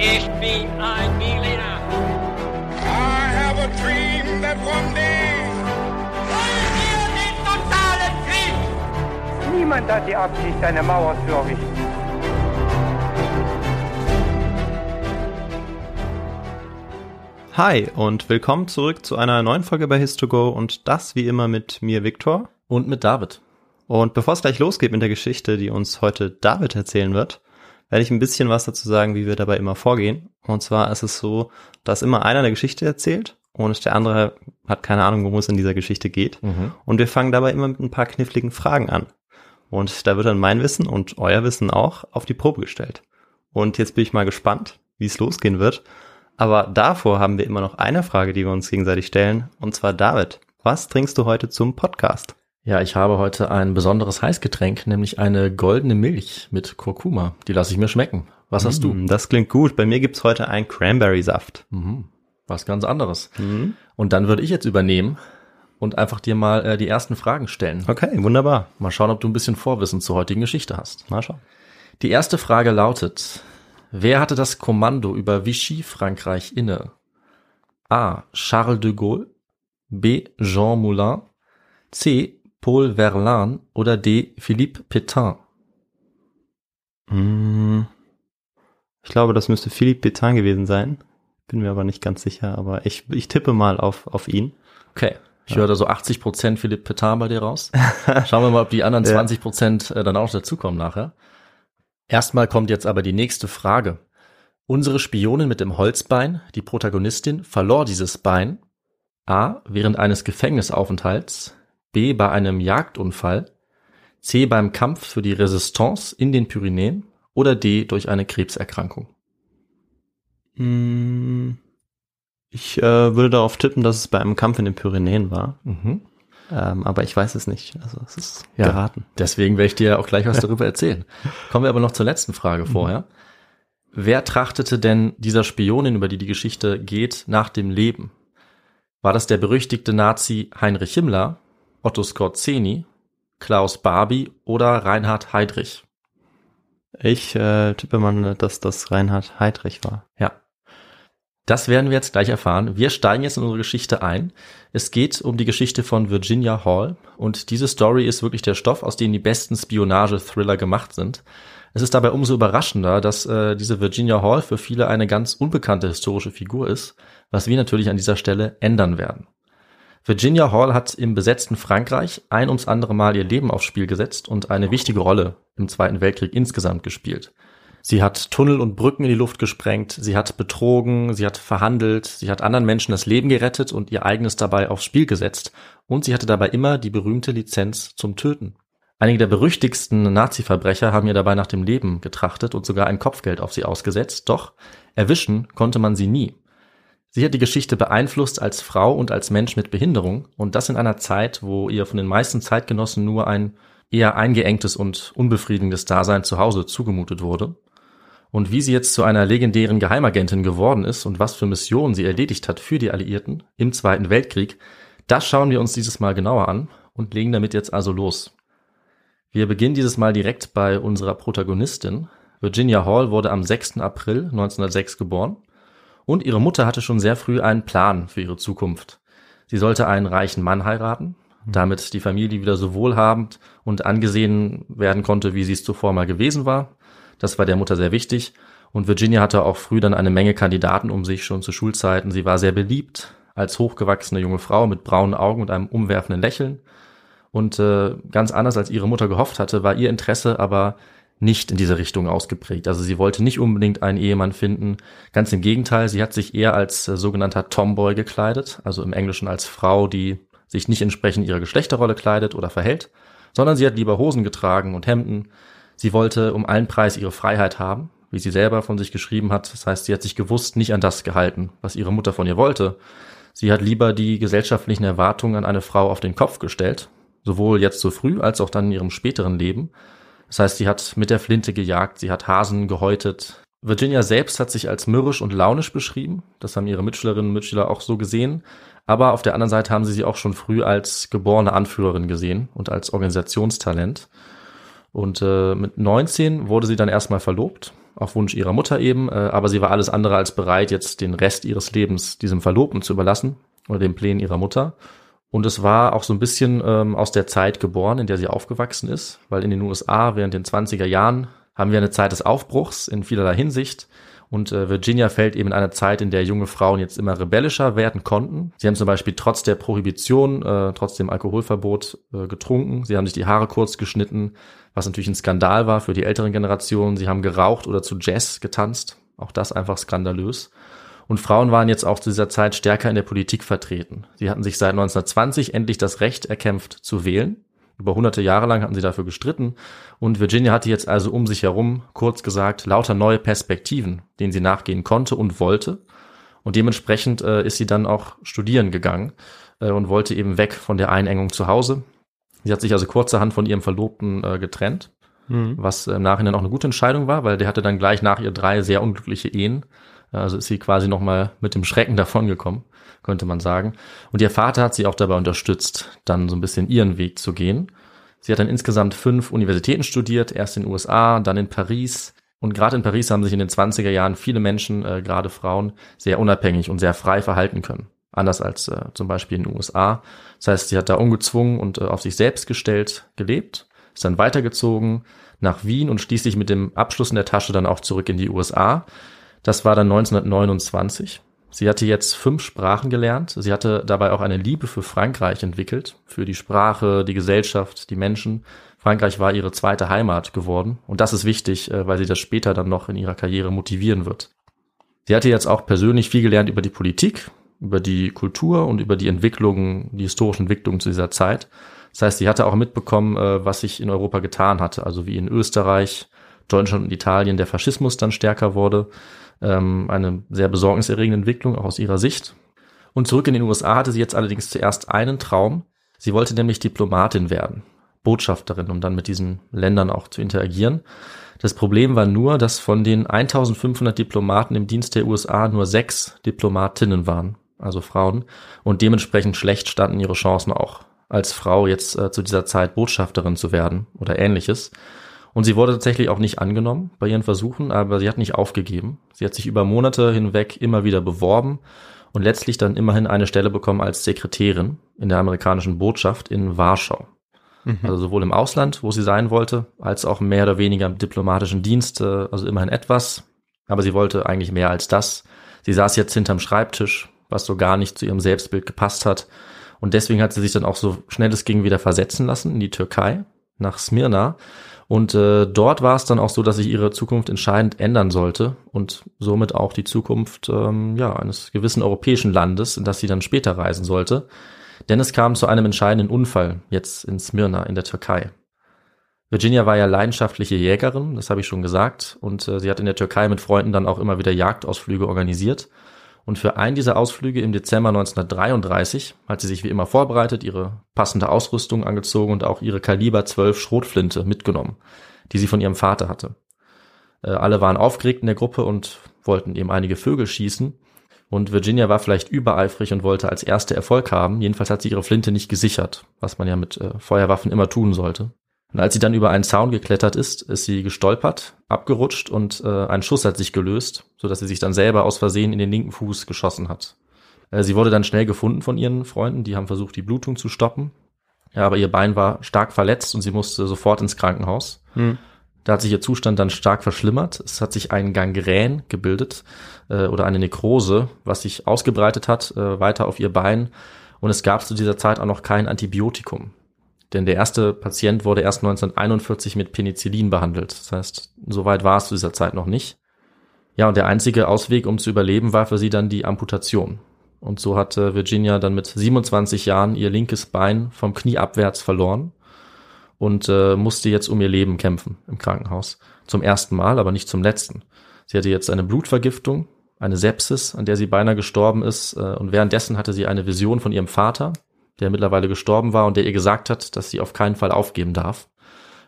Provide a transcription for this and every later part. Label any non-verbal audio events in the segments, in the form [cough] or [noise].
Ich bin ein Berliner. I have a dream that one day. Wollen wir den totalen Krieg? Niemand hat die Absicht, eine Mauer zu errichten. Hi und willkommen zurück zu einer neuen Folge bei Histogo und das wie immer mit mir Viktor. Und mit David. Und bevor es gleich losgeht mit der Geschichte, die uns heute David erzählen wird, werde ich ein bisschen was dazu sagen, wie wir dabei immer vorgehen. Und zwar ist es so, dass immer einer eine Geschichte erzählt und der andere hat keine Ahnung, worum es in dieser Geschichte geht. Mhm. Und wir fangen dabei immer mit ein paar kniffligen Fragen an. Und da wird dann mein Wissen und euer Wissen auch auf die Probe gestellt. Und jetzt bin ich mal gespannt, wie es losgehen wird. Aber davor haben wir immer noch eine Frage, die wir uns gegenseitig stellen. Und zwar David, was trinkst du heute zum Podcast? Ja, ich habe heute ein besonderes Heißgetränk, nämlich eine goldene Milch mit Kurkuma. Die lasse ich mir schmecken. Was hast du? Mm, Das klingt gut. Bei mir gibt's heute einen Cranberry-Saft. Mhm. Was ganz anderes. Mhm. Und dann würde ich jetzt übernehmen und einfach dir mal äh, die ersten Fragen stellen. Okay, wunderbar. Mal schauen, ob du ein bisschen Vorwissen zur heutigen Geschichte hast. Mal schauen. Die erste Frage lautet, wer hatte das Kommando über Vichy Frankreich inne? A. Charles de Gaulle, B. Jean Moulin, C. Paul Verlaine oder D. Philippe Pétain? Mm, Ich glaube, das müsste Philippe Pétain gewesen sein. Bin mir aber nicht ganz sicher, aber ich, ich tippe mal auf, auf ihn. Okay. Ich höre da so 80 Prozent Philippe Pétain bei dir raus. [laughs] Schauen wir mal, ob die anderen Ja. 20 Prozent äh, dann auch dazukommen nachher. Erstmal kommt jetzt aber die nächste Frage. Unsere Spionin mit dem Holzbein, die Protagonistin, verlor dieses Bein A. während eines Gefängnisaufenthalts, B. bei einem Jagdunfall, C. beim Kampf für die Resistance in den Pyrenäen oder D. durch eine Krebserkrankung. Mm, Ich äh, würde darauf tippen, dass es bei einem Kampf in den Pyrenäen war. Mhm. Ähm, aber ich weiß es nicht. Also es ist Ja. geraten. Deswegen werde ich dir auch gleich was darüber erzählen. [laughs] Kommen wir aber noch zur letzten Frage vorher. Wer trachtete denn dieser Spionin, über die die Geschichte geht, nach dem Leben? War das der berüchtigte Nazi Heinrich Himmler, Otto Skorzeny, Klaus Barbie oder Reinhard Heydrich? Ich äh, tippe mal, dass das Reinhard Heydrich war. Ja. Das werden wir jetzt gleich erfahren. Wir steigen jetzt in unsere Geschichte ein. Es geht um die Geschichte von Virginia Hall und diese Story ist wirklich der Stoff, aus dem die besten Spionage-Thriller gemacht sind. Es ist dabei umso überraschender, dass äh, diese Virginia Hall für viele eine ganz unbekannte historische Figur ist, was wir natürlich an dieser Stelle ändern werden. Virginia Hall hat im besetzten Frankreich ein ums andere Mal ihr Leben aufs Spiel gesetzt und eine wichtige Rolle im Zweiten Weltkrieg insgesamt gespielt. Sie hat Tunnel und Brücken in die Luft gesprengt, sie hat betrogen, sie hat verhandelt, sie hat anderen Menschen das Leben gerettet und ihr eigenes dabei aufs Spiel gesetzt und sie hatte dabei immer die berühmte Lizenz zum Töten. Einige der berüchtigsten Nazi-Verbrecher haben ihr dabei nach dem Leben getrachtet und sogar ein Kopfgeld auf sie ausgesetzt, doch erwischen konnte man sie nie. Sie hat die Geschichte beeinflusst als Frau und als Mensch mit Behinderung und das in einer Zeit, wo ihr von den meisten Zeitgenossen nur ein eher eingeengtes und unbefriedigendes Dasein zu Hause zugemutet wurde. Und wie sie jetzt zu einer legendären Geheimagentin geworden ist und was für Missionen sie erledigt hat für die Alliierten im Zweiten Weltkrieg, das schauen wir uns dieses Mal genauer an und legen damit jetzt also los. Wir beginnen dieses Mal direkt bei unserer Protagonistin. Virginia Hall wurde am 6. April 1906 geboren und ihre Mutter hatte schon sehr früh einen Plan für ihre Zukunft. Sie sollte einen reichen Mann heiraten, damit die Familie wieder so wohlhabend und angesehen werden konnte, wie sie es zuvor mal gewesen war. Das war der Mutter sehr wichtig. Und Virginia hatte auch früh dann eine Menge Kandidaten um sich, schon zu Schulzeiten. Sie war sehr beliebt als hochgewachsene junge Frau mit braunen Augen und einem umwerfenden Lächeln. Und äh, ganz anders als ihre Mutter gehofft hatte, war ihr Interesse aber nicht in diese Richtung ausgeprägt. Also sie wollte nicht unbedingt einen Ehemann finden. Ganz im Gegenteil, sie hat sich eher als äh, sogenannter Tomboy gekleidet, also im Englischen als Frau, die sich nicht entsprechend ihrer Geschlechterrolle kleidet oder verhält, sondern sie hat lieber Hosen getragen und Hemden. Sie wollte um allen Preis ihre Freiheit haben, wie sie selber von sich geschrieben hat. Das heißt, sie hat sich gewusst nicht an das gehalten, was ihre Mutter von ihr wollte. Sie hat lieber die gesellschaftlichen Erwartungen an eine Frau auf den Kopf gestellt, sowohl jetzt so früh als auch dann in ihrem späteren Leben. Das heißt, sie hat mit der Flinte gejagt, sie hat Hasen gehäutet. Virginia selbst hat sich als mürrisch und launisch beschrieben. Das haben ihre Mitschülerinnen und Mitschüler auch so gesehen. Aber auf der anderen Seite haben sie sie auch schon früh als geborene Anführerin gesehen und als Organisationstalent. Und äh, mit 19 wurde sie dann erstmal verlobt, auf Wunsch ihrer Mutter eben, äh, aber sie war alles andere als bereit, jetzt den Rest ihres Lebens diesem Verlobten zu überlassen oder den Plänen ihrer Mutter. Und es war auch so ein bisschen ähm, aus der Zeit geboren, in der sie aufgewachsen ist, weil in den USA während den 20er Jahren haben wir eine Zeit des Aufbruchs in vielerlei Hinsicht. Und äh, Virginia fällt eben in eine Zeit, in der junge Frauen jetzt immer rebellischer werden konnten. Sie haben zum Beispiel trotz der Prohibition, äh, trotz dem Alkoholverbot äh, getrunken. Sie haben sich die Haare kurz geschnitten, was natürlich ein Skandal war für die älteren Generationen. Sie haben geraucht oder zu Jazz getanzt. Auch das einfach skandalös. Und Frauen waren jetzt auch zu dieser Zeit stärker in der Politik vertreten. Sie hatten sich seit 1920 endlich das Recht erkämpft zu wählen. Über hunderte Jahre lang hatten sie dafür gestritten. Und Virginia hatte jetzt also um sich herum, kurz gesagt, lauter neue Perspektiven, denen sie nachgehen konnte und wollte. Und dementsprechend äh, ist sie dann auch studieren gegangen äh, und wollte eben weg von der Einengung zu Hause. Sie hat sich also kurzerhand von ihrem Verlobten äh, getrennt, mhm. was im Nachhinein auch eine gute Entscheidung war, weil der hatte dann gleich nach ihr drei sehr unglückliche Ehen. Also ist sie quasi nochmal mit dem Schrecken davongekommen, könnte man sagen. Und ihr Vater hat sie auch dabei unterstützt, dann so ein bisschen ihren Weg zu gehen. Sie hat dann insgesamt fünf Universitäten studiert, erst in den USA, dann in Paris. Und gerade in Paris haben sich in den 20er Jahren viele Menschen, äh, gerade Frauen, sehr unabhängig und sehr frei verhalten können. Anders als äh, zum Beispiel in den USA. Das heißt, sie hat da ungezwungen und äh, auf sich selbst gestellt gelebt, ist dann weitergezogen nach Wien und schließlich mit dem Abschluss in der Tasche dann auch zurück in die USA das war dann 1929. Sie hatte jetzt fünf Sprachen gelernt. Sie hatte dabei auch eine Liebe für Frankreich entwickelt, für die Sprache, die Gesellschaft, die Menschen. Frankreich war ihre zweite Heimat geworden. Und das ist wichtig, äh, weil sie das später dann noch in ihrer Karriere motivieren wird. Sie hatte jetzt auch persönlich viel gelernt über die Politik, über die Kultur und über die Entwicklungen, die historischen Entwicklungen zu dieser Zeit. Das heißt, sie hatte auch mitbekommen, äh, was sich in Europa getan hatte, also wie in Österreich, Deutschland und Italien der Faschismus dann stärker wurde ähm, eine sehr besorgniserregende Entwicklung, auch aus ihrer Sicht. Und zurück in den USA hatte sie jetzt allerdings zuerst einen Traum. Sie wollte nämlich Diplomatin werden, Botschafterin, um dann mit diesen Ländern auch zu interagieren. Das Problem war nur, dass von den 1500 Diplomaten im Dienst der USA nur sechs Diplomatinnen waren, also Frauen, und dementsprechend schlecht standen ihre Chancen auch als Frau jetzt äh, zu dieser Zeit Botschafterin zu werden oder ähnliches. Und sie wurde tatsächlich auch nicht angenommen bei ihren Versuchen, aber sie hat nicht aufgegeben. Sie hat sich über Monate hinweg immer wieder beworben und letztlich dann immerhin eine Stelle bekommen als Sekretärin in der amerikanischen Botschaft in Warschau. Mhm. Also sowohl im Ausland, wo sie sein wollte, als auch mehr oder weniger im diplomatischen Dienst, also immerhin etwas. Aber sie wollte eigentlich mehr als das. Sie saß jetzt hinterm Schreibtisch, was so gar nicht zu ihrem Selbstbild gepasst hat. Und deswegen hat sie sich dann auch so schnell es ging wieder versetzen lassen in die Türkei, nach Smyrna und äh, dort war es dann auch so, dass sich ihre Zukunft entscheidend ändern sollte und somit auch die Zukunft ähm, ja, eines gewissen europäischen Landes, in das sie dann später reisen sollte. Denn es kam zu einem entscheidenden Unfall jetzt in Smyrna in der Türkei. Virginia war ja leidenschaftliche Jägerin, das habe ich schon gesagt, und äh, sie hat in der Türkei mit Freunden dann auch immer wieder Jagdausflüge organisiert. Und für einen dieser Ausflüge im Dezember 1933 hat sie sich wie immer vorbereitet, ihre passende Ausrüstung angezogen und auch ihre Kaliber 12 Schrotflinte mitgenommen, die sie von ihrem Vater hatte. Äh, alle waren aufgeregt in der Gruppe und wollten eben einige Vögel schießen. Und Virginia war vielleicht übereifrig und wollte als erste Erfolg haben. Jedenfalls hat sie ihre Flinte nicht gesichert, was man ja mit äh, Feuerwaffen immer tun sollte. Und als sie dann über einen Zaun geklettert ist, ist sie gestolpert, abgerutscht und äh, ein Schuss hat sich gelöst, so dass sie sich dann selber aus Versehen in den linken Fuß geschossen hat. Äh, sie wurde dann schnell gefunden von ihren Freunden, die haben versucht, die Blutung zu stoppen. Ja, aber ihr Bein war stark verletzt und sie musste sofort ins Krankenhaus. Hm. Da hat sich ihr Zustand dann stark verschlimmert. Es hat sich ein Gangrän gebildet äh, oder eine Nekrose, was sich ausgebreitet hat äh, weiter auf ihr Bein. Und es gab zu dieser Zeit auch noch kein Antibiotikum. Denn der erste Patient wurde erst 1941 mit Penicillin behandelt. Das heißt, so weit war es zu dieser Zeit noch nicht. Ja, und der einzige Ausweg, um zu überleben, war für sie dann die Amputation. Und so hatte Virginia dann mit 27 Jahren ihr linkes Bein vom Knie abwärts verloren und äh, musste jetzt um ihr Leben kämpfen im Krankenhaus. Zum ersten Mal, aber nicht zum letzten. Sie hatte jetzt eine Blutvergiftung, eine Sepsis, an der sie beinahe gestorben ist. Äh, und währenddessen hatte sie eine Vision von ihrem Vater, der mittlerweile gestorben war und der ihr gesagt hat, dass sie auf keinen Fall aufgeben darf.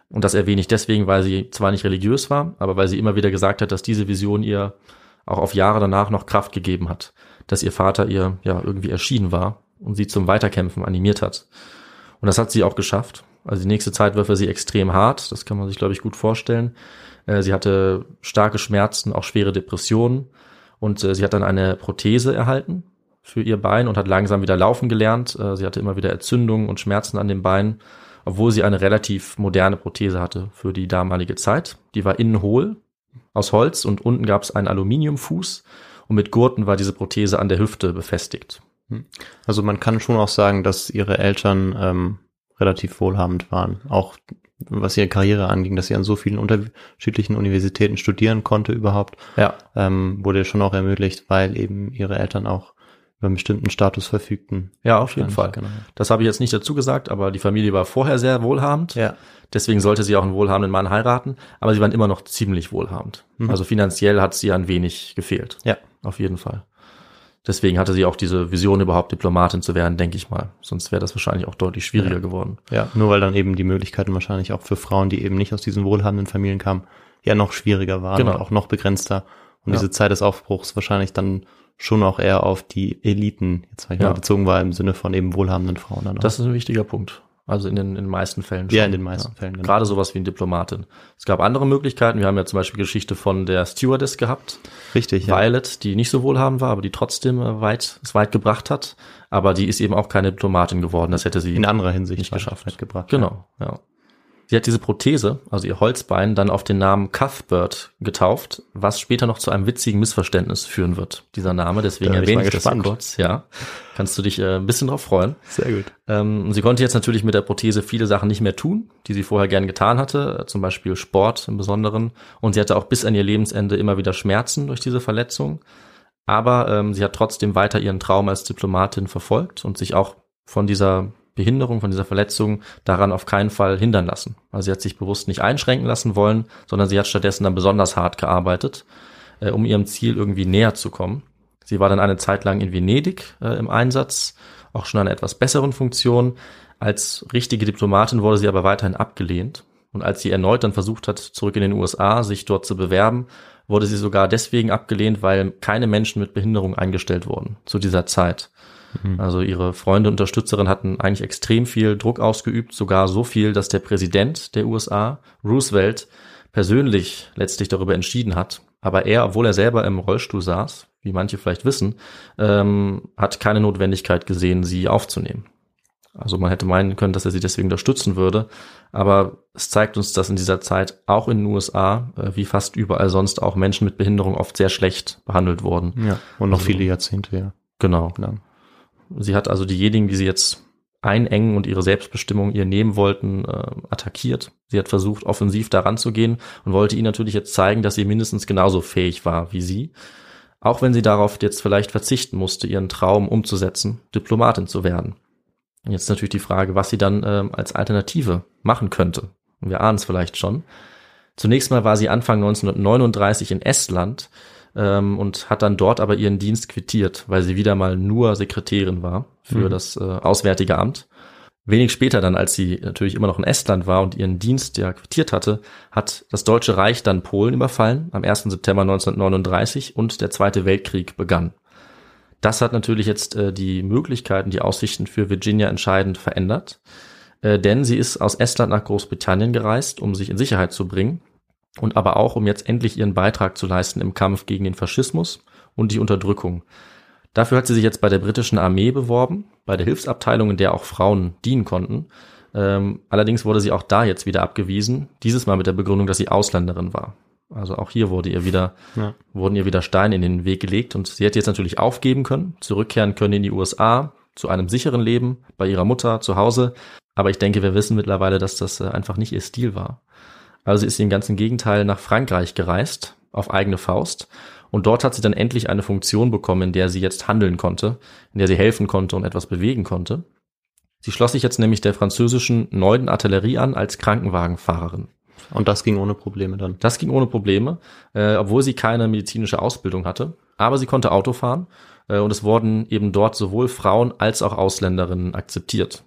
Und das erwähne ich deswegen, weil sie zwar nicht religiös war, aber weil sie immer wieder gesagt hat, dass diese Vision ihr auch auf Jahre danach noch Kraft gegeben hat, dass ihr Vater ihr ja irgendwie erschienen war und sie zum Weiterkämpfen animiert hat. Und das hat sie auch geschafft. Also die nächste Zeit war für sie extrem hart, das kann man sich, glaube ich, gut vorstellen. Äh, sie hatte starke Schmerzen, auch schwere Depressionen und äh, sie hat dann eine Prothese erhalten für ihr Bein und hat langsam wieder laufen gelernt. Äh, sie hatte immer wieder Entzündungen und Schmerzen an den Beinen, obwohl sie eine relativ moderne Prothese hatte für die damalige Zeit. Die war innen hohl aus Holz und unten gab es einen Aluminiumfuß und mit Gurten war diese Prothese an der Hüfte befestigt. Also man kann schon auch sagen, dass ihre Eltern ähm, relativ wohlhabend waren. Auch was ihre Karriere anging, dass sie an so vielen unterschiedlichen Universitäten studieren konnte überhaupt, Ja, ähm, wurde schon auch ermöglicht, weil eben ihre Eltern auch über einen bestimmten Status verfügten. ja, auf jeden Fall. Genau. Das habe ich jetzt nicht dazu gesagt, aber die Familie war vorher sehr wohlhabend. Ja. Deswegen sollte sie auch einen wohlhabenden Mann heiraten, aber sie waren immer noch ziemlich wohlhabend. Mhm. Also finanziell hat sie an wenig gefehlt. Ja. Auf jeden Fall. Deswegen hatte sie auch diese Vision, überhaupt Diplomatin zu werden, denke ich mal. Sonst wäre das wahrscheinlich auch deutlich schwieriger Ja. geworden. Ja, nur weil dann eben die Möglichkeiten wahrscheinlich auch für Frauen, die eben nicht aus diesen wohlhabenden Familien kamen, ja noch schwieriger waren Genau. und auch noch begrenzter. Und Ja. diese Zeit des Aufbruchs wahrscheinlich dann schon auch eher auf die Eliten, jetzt sag ich Ja. mal, bezogen war im Sinne von eben wohlhabenden Frauen dann auch. Das ist ein wichtiger Punkt. Also in den, in den meisten Fällen ja, in den meisten Fällen. Genau. Gerade sowas wie eine Diplomatin. Es gab andere Möglichkeiten. Wir haben ja zum Beispiel Geschichte von der Stewardess gehabt, Richtig, ja. Violet, die nicht so wohlhabend war, aber die trotzdem äh, weit, es weit gebracht hat. Aber die ist eben auch keine Diplomatin geworden. Das hätte sie in anderer Hinsicht nicht geschafft. gebracht. Genau, ja. Sie hat diese Prothese, also ihr Holzbein, dann auf den Namen Cuthbert getauft, was später noch zu einem witzigen Missverständnis führen wird, dieser Name. Deswegen ich erwähne mal ich das gespannt. kurz. Ja, kannst du dich äh, ein bisschen drauf freuen. Sehr gut. Ähm, sie konnte jetzt natürlich mit der Prothese viele Sachen nicht mehr tun, die sie vorher gern getan hatte, äh, zum Beispiel Sport im Besonderen. Und sie hatte auch bis an ihr Lebensende immer wieder Schmerzen durch diese Verletzung. Aber ähm, sie hat trotzdem weiter ihren Traum als Diplomatin verfolgt und sich auch von dieser Behinderung, von dieser Verletzung daran auf keinen Fall hindern lassen. Also sie hat sich bewusst nicht einschränken lassen wollen, sondern sie hat stattdessen dann besonders hart gearbeitet, äh, um ihrem Ziel irgendwie näher zu kommen. Sie war dann eine Zeit lang in Venedig äh, im Einsatz, auch schon in einer etwas besseren Funktion. Als richtige Diplomatin wurde sie aber weiterhin abgelehnt. Und als sie erneut dann versucht hat, zurück in den USA sich dort zu bewerben, wurde sie sogar deswegen abgelehnt, weil keine Menschen mit Behinderung eingestellt wurden zu dieser Zeit. Also ihre Freunde und Unterstützerin hatten eigentlich extrem viel Druck ausgeübt, sogar so viel, dass der Präsident der USA, Roosevelt, persönlich letztlich darüber entschieden hat. Aber er, obwohl er selber im Rollstuhl saß, wie manche vielleicht wissen, ähm, hat keine Notwendigkeit gesehen, sie aufzunehmen. Also man hätte meinen können, dass er sie deswegen unterstützen würde. Aber es zeigt uns, dass in dieser Zeit auch in den USA, äh, wie fast überall sonst, auch Menschen mit Behinderung oft sehr schlecht behandelt wurden. Ja. Und noch Also- viele Jahrzehnte, ja. Genau. Genau. Sie hat also diejenigen, die sie jetzt einengen und ihre Selbstbestimmung ihr nehmen wollten, äh, attackiert. Sie hat versucht, offensiv daran zu gehen und wollte ihnen natürlich jetzt zeigen, dass sie mindestens genauso fähig war wie sie. Auch wenn sie darauf jetzt vielleicht verzichten musste, ihren Traum umzusetzen, Diplomatin zu werden. Und jetzt natürlich die Frage, was sie dann ähm, als Alternative machen könnte. Und wir ahnen es vielleicht schon. Zunächst mal war sie Anfang 1939 in Estland ähm, und hat dann dort aber ihren Dienst quittiert, weil sie wieder mal nur Sekretärin war für Mhm. das äh, Auswärtige Amt. Wenig später dann, als sie natürlich immer noch in Estland war und ihren Dienst ja quittiert hatte, hat das Deutsche Reich dann Polen überfallen am 1. September 1939 und der Zweite Weltkrieg begann. Das hat natürlich jetzt äh, die Möglichkeiten, die Aussichten für Virginia entscheidend verändert, äh, denn sie ist aus Estland nach Großbritannien gereist, um sich in Sicherheit zu bringen und aber auch, um jetzt endlich ihren Beitrag zu leisten im Kampf gegen den Faschismus und die Unterdrückung. Dafür hat sie sich jetzt bei der britischen Armee beworben, bei der Hilfsabteilung, in der auch Frauen dienen konnten. Ähm, allerdings wurde sie auch da jetzt wieder abgewiesen, dieses Mal mit der Begründung, dass sie Ausländerin war. Also auch hier wurde ihr wieder, Ja. wurden ihr wieder Steine in den Weg gelegt und sie hätte jetzt natürlich aufgeben können, zurückkehren können in die USA, zu einem sicheren Leben, bei ihrer Mutter, zu Hause. Aber ich denke, wir wissen mittlerweile, dass das äh, einfach nicht ihr Stil war. Also ist sie im ganzen Gegenteil nach Frankreich gereist, auf eigene Faust. Und dort hat sie dann endlich eine Funktion bekommen, in der sie jetzt handeln konnte, in der sie helfen konnte und etwas bewegen konnte. Sie schloss sich jetzt nämlich der französischen Neuen Artillerie an als Krankenwagenfahrerin. Und das ging ohne Probleme dann. Das ging ohne Probleme, äh, obwohl sie keine medizinische Ausbildung hatte. Aber sie konnte Auto fahren äh, und es wurden eben dort sowohl Frauen als auch Ausländerinnen akzeptiert.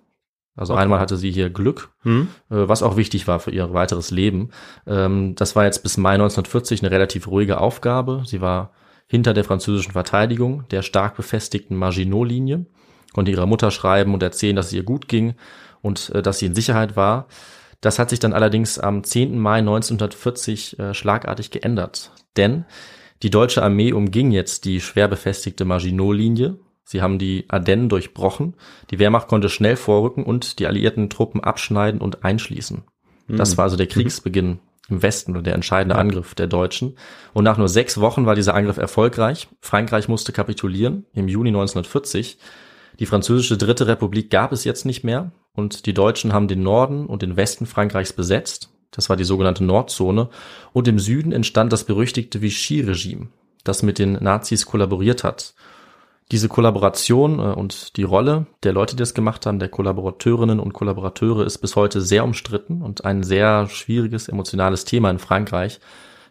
Also einmal hatte sie hier Glück, Hm? äh, was auch wichtig war für ihr weiteres Leben. Ähm, das war jetzt bis Mai 1940 eine relativ ruhige Aufgabe. Sie war hinter der französischen Verteidigung der stark befestigten Maginot-Linie, konnte ihrer Mutter schreiben und erzählen, dass es ihr gut ging und äh, dass sie in Sicherheit war. Das hat sich dann allerdings am 10. Mai 1940 äh, schlagartig geändert. Denn die deutsche Armee umging jetzt die schwer befestigte Maginot-Linie. Sie haben die Ardennen durchbrochen. Die Wehrmacht konnte schnell vorrücken und die alliierten Truppen abschneiden und einschließen. Das Mhm. war also der Kriegsbeginn im Westen oder der entscheidende Angriff der Deutschen. Und nach nur sechs Wochen war dieser Angriff erfolgreich. Frankreich musste kapitulieren im Juni 1940. Die französische Dritte Republik gab es jetzt nicht mehr und die Deutschen haben den Norden und den Westen Frankreichs besetzt. Das war die sogenannte Nordzone. Und im Süden entstand das berüchtigte Vichy-Regime, das mit den Nazis kollaboriert hat. Diese Kollaboration äh, und die Rolle der Leute, die das gemacht haben, der Kollaborateurinnen und Kollaborateure, ist bis heute sehr umstritten und ein sehr schwieriges, emotionales Thema in Frankreich,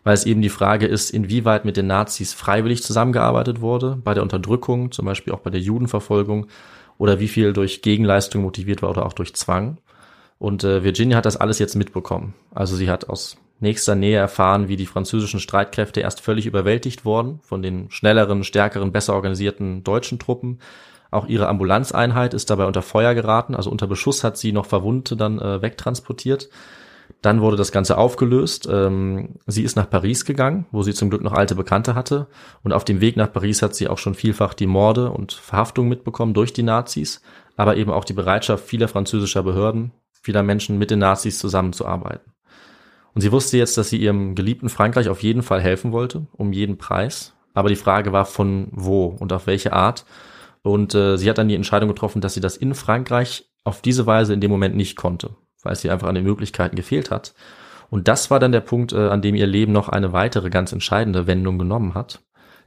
weil es eben die Frage ist, inwieweit mit den Nazis freiwillig zusammengearbeitet wurde, bei der Unterdrückung, zum Beispiel auch bei der Judenverfolgung, oder wie viel durch Gegenleistung motiviert war oder auch durch Zwang. Und äh, Virginia hat das alles jetzt mitbekommen. Also sie hat aus nächster Nähe erfahren, wie die französischen Streitkräfte erst völlig überwältigt wurden von den schnelleren, stärkeren, besser organisierten deutschen Truppen. Auch ihre Ambulanzeinheit ist dabei unter Feuer geraten, also unter Beschuss hat sie noch Verwundete dann äh, wegtransportiert. Dann wurde das Ganze aufgelöst. Ähm, sie ist nach Paris gegangen, wo sie zum Glück noch alte Bekannte hatte. Und auf dem Weg nach Paris hat sie auch schon vielfach die Morde und Verhaftungen mitbekommen durch die Nazis, aber eben auch die Bereitschaft vieler französischer Behörden, vieler Menschen mit den Nazis zusammenzuarbeiten. Und sie wusste jetzt, dass sie ihrem geliebten Frankreich auf jeden Fall helfen wollte, um jeden Preis. Aber die Frage war von wo und auf welche Art. Und äh, sie hat dann die Entscheidung getroffen, dass sie das in Frankreich auf diese Weise in dem Moment nicht konnte, weil es ihr einfach an den Möglichkeiten gefehlt hat. Und das war dann der Punkt, äh, an dem ihr Leben noch eine weitere ganz entscheidende Wendung genommen hat.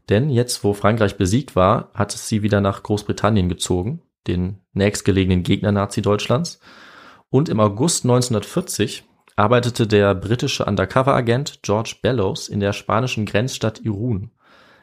Denn jetzt, wo Frankreich besiegt war, hat es sie wieder nach Großbritannien gezogen, den nächstgelegenen Gegner Nazi-Deutschlands. Und im August 1940 arbeitete der britische Undercover-Agent George Bellows in der spanischen Grenzstadt Irun.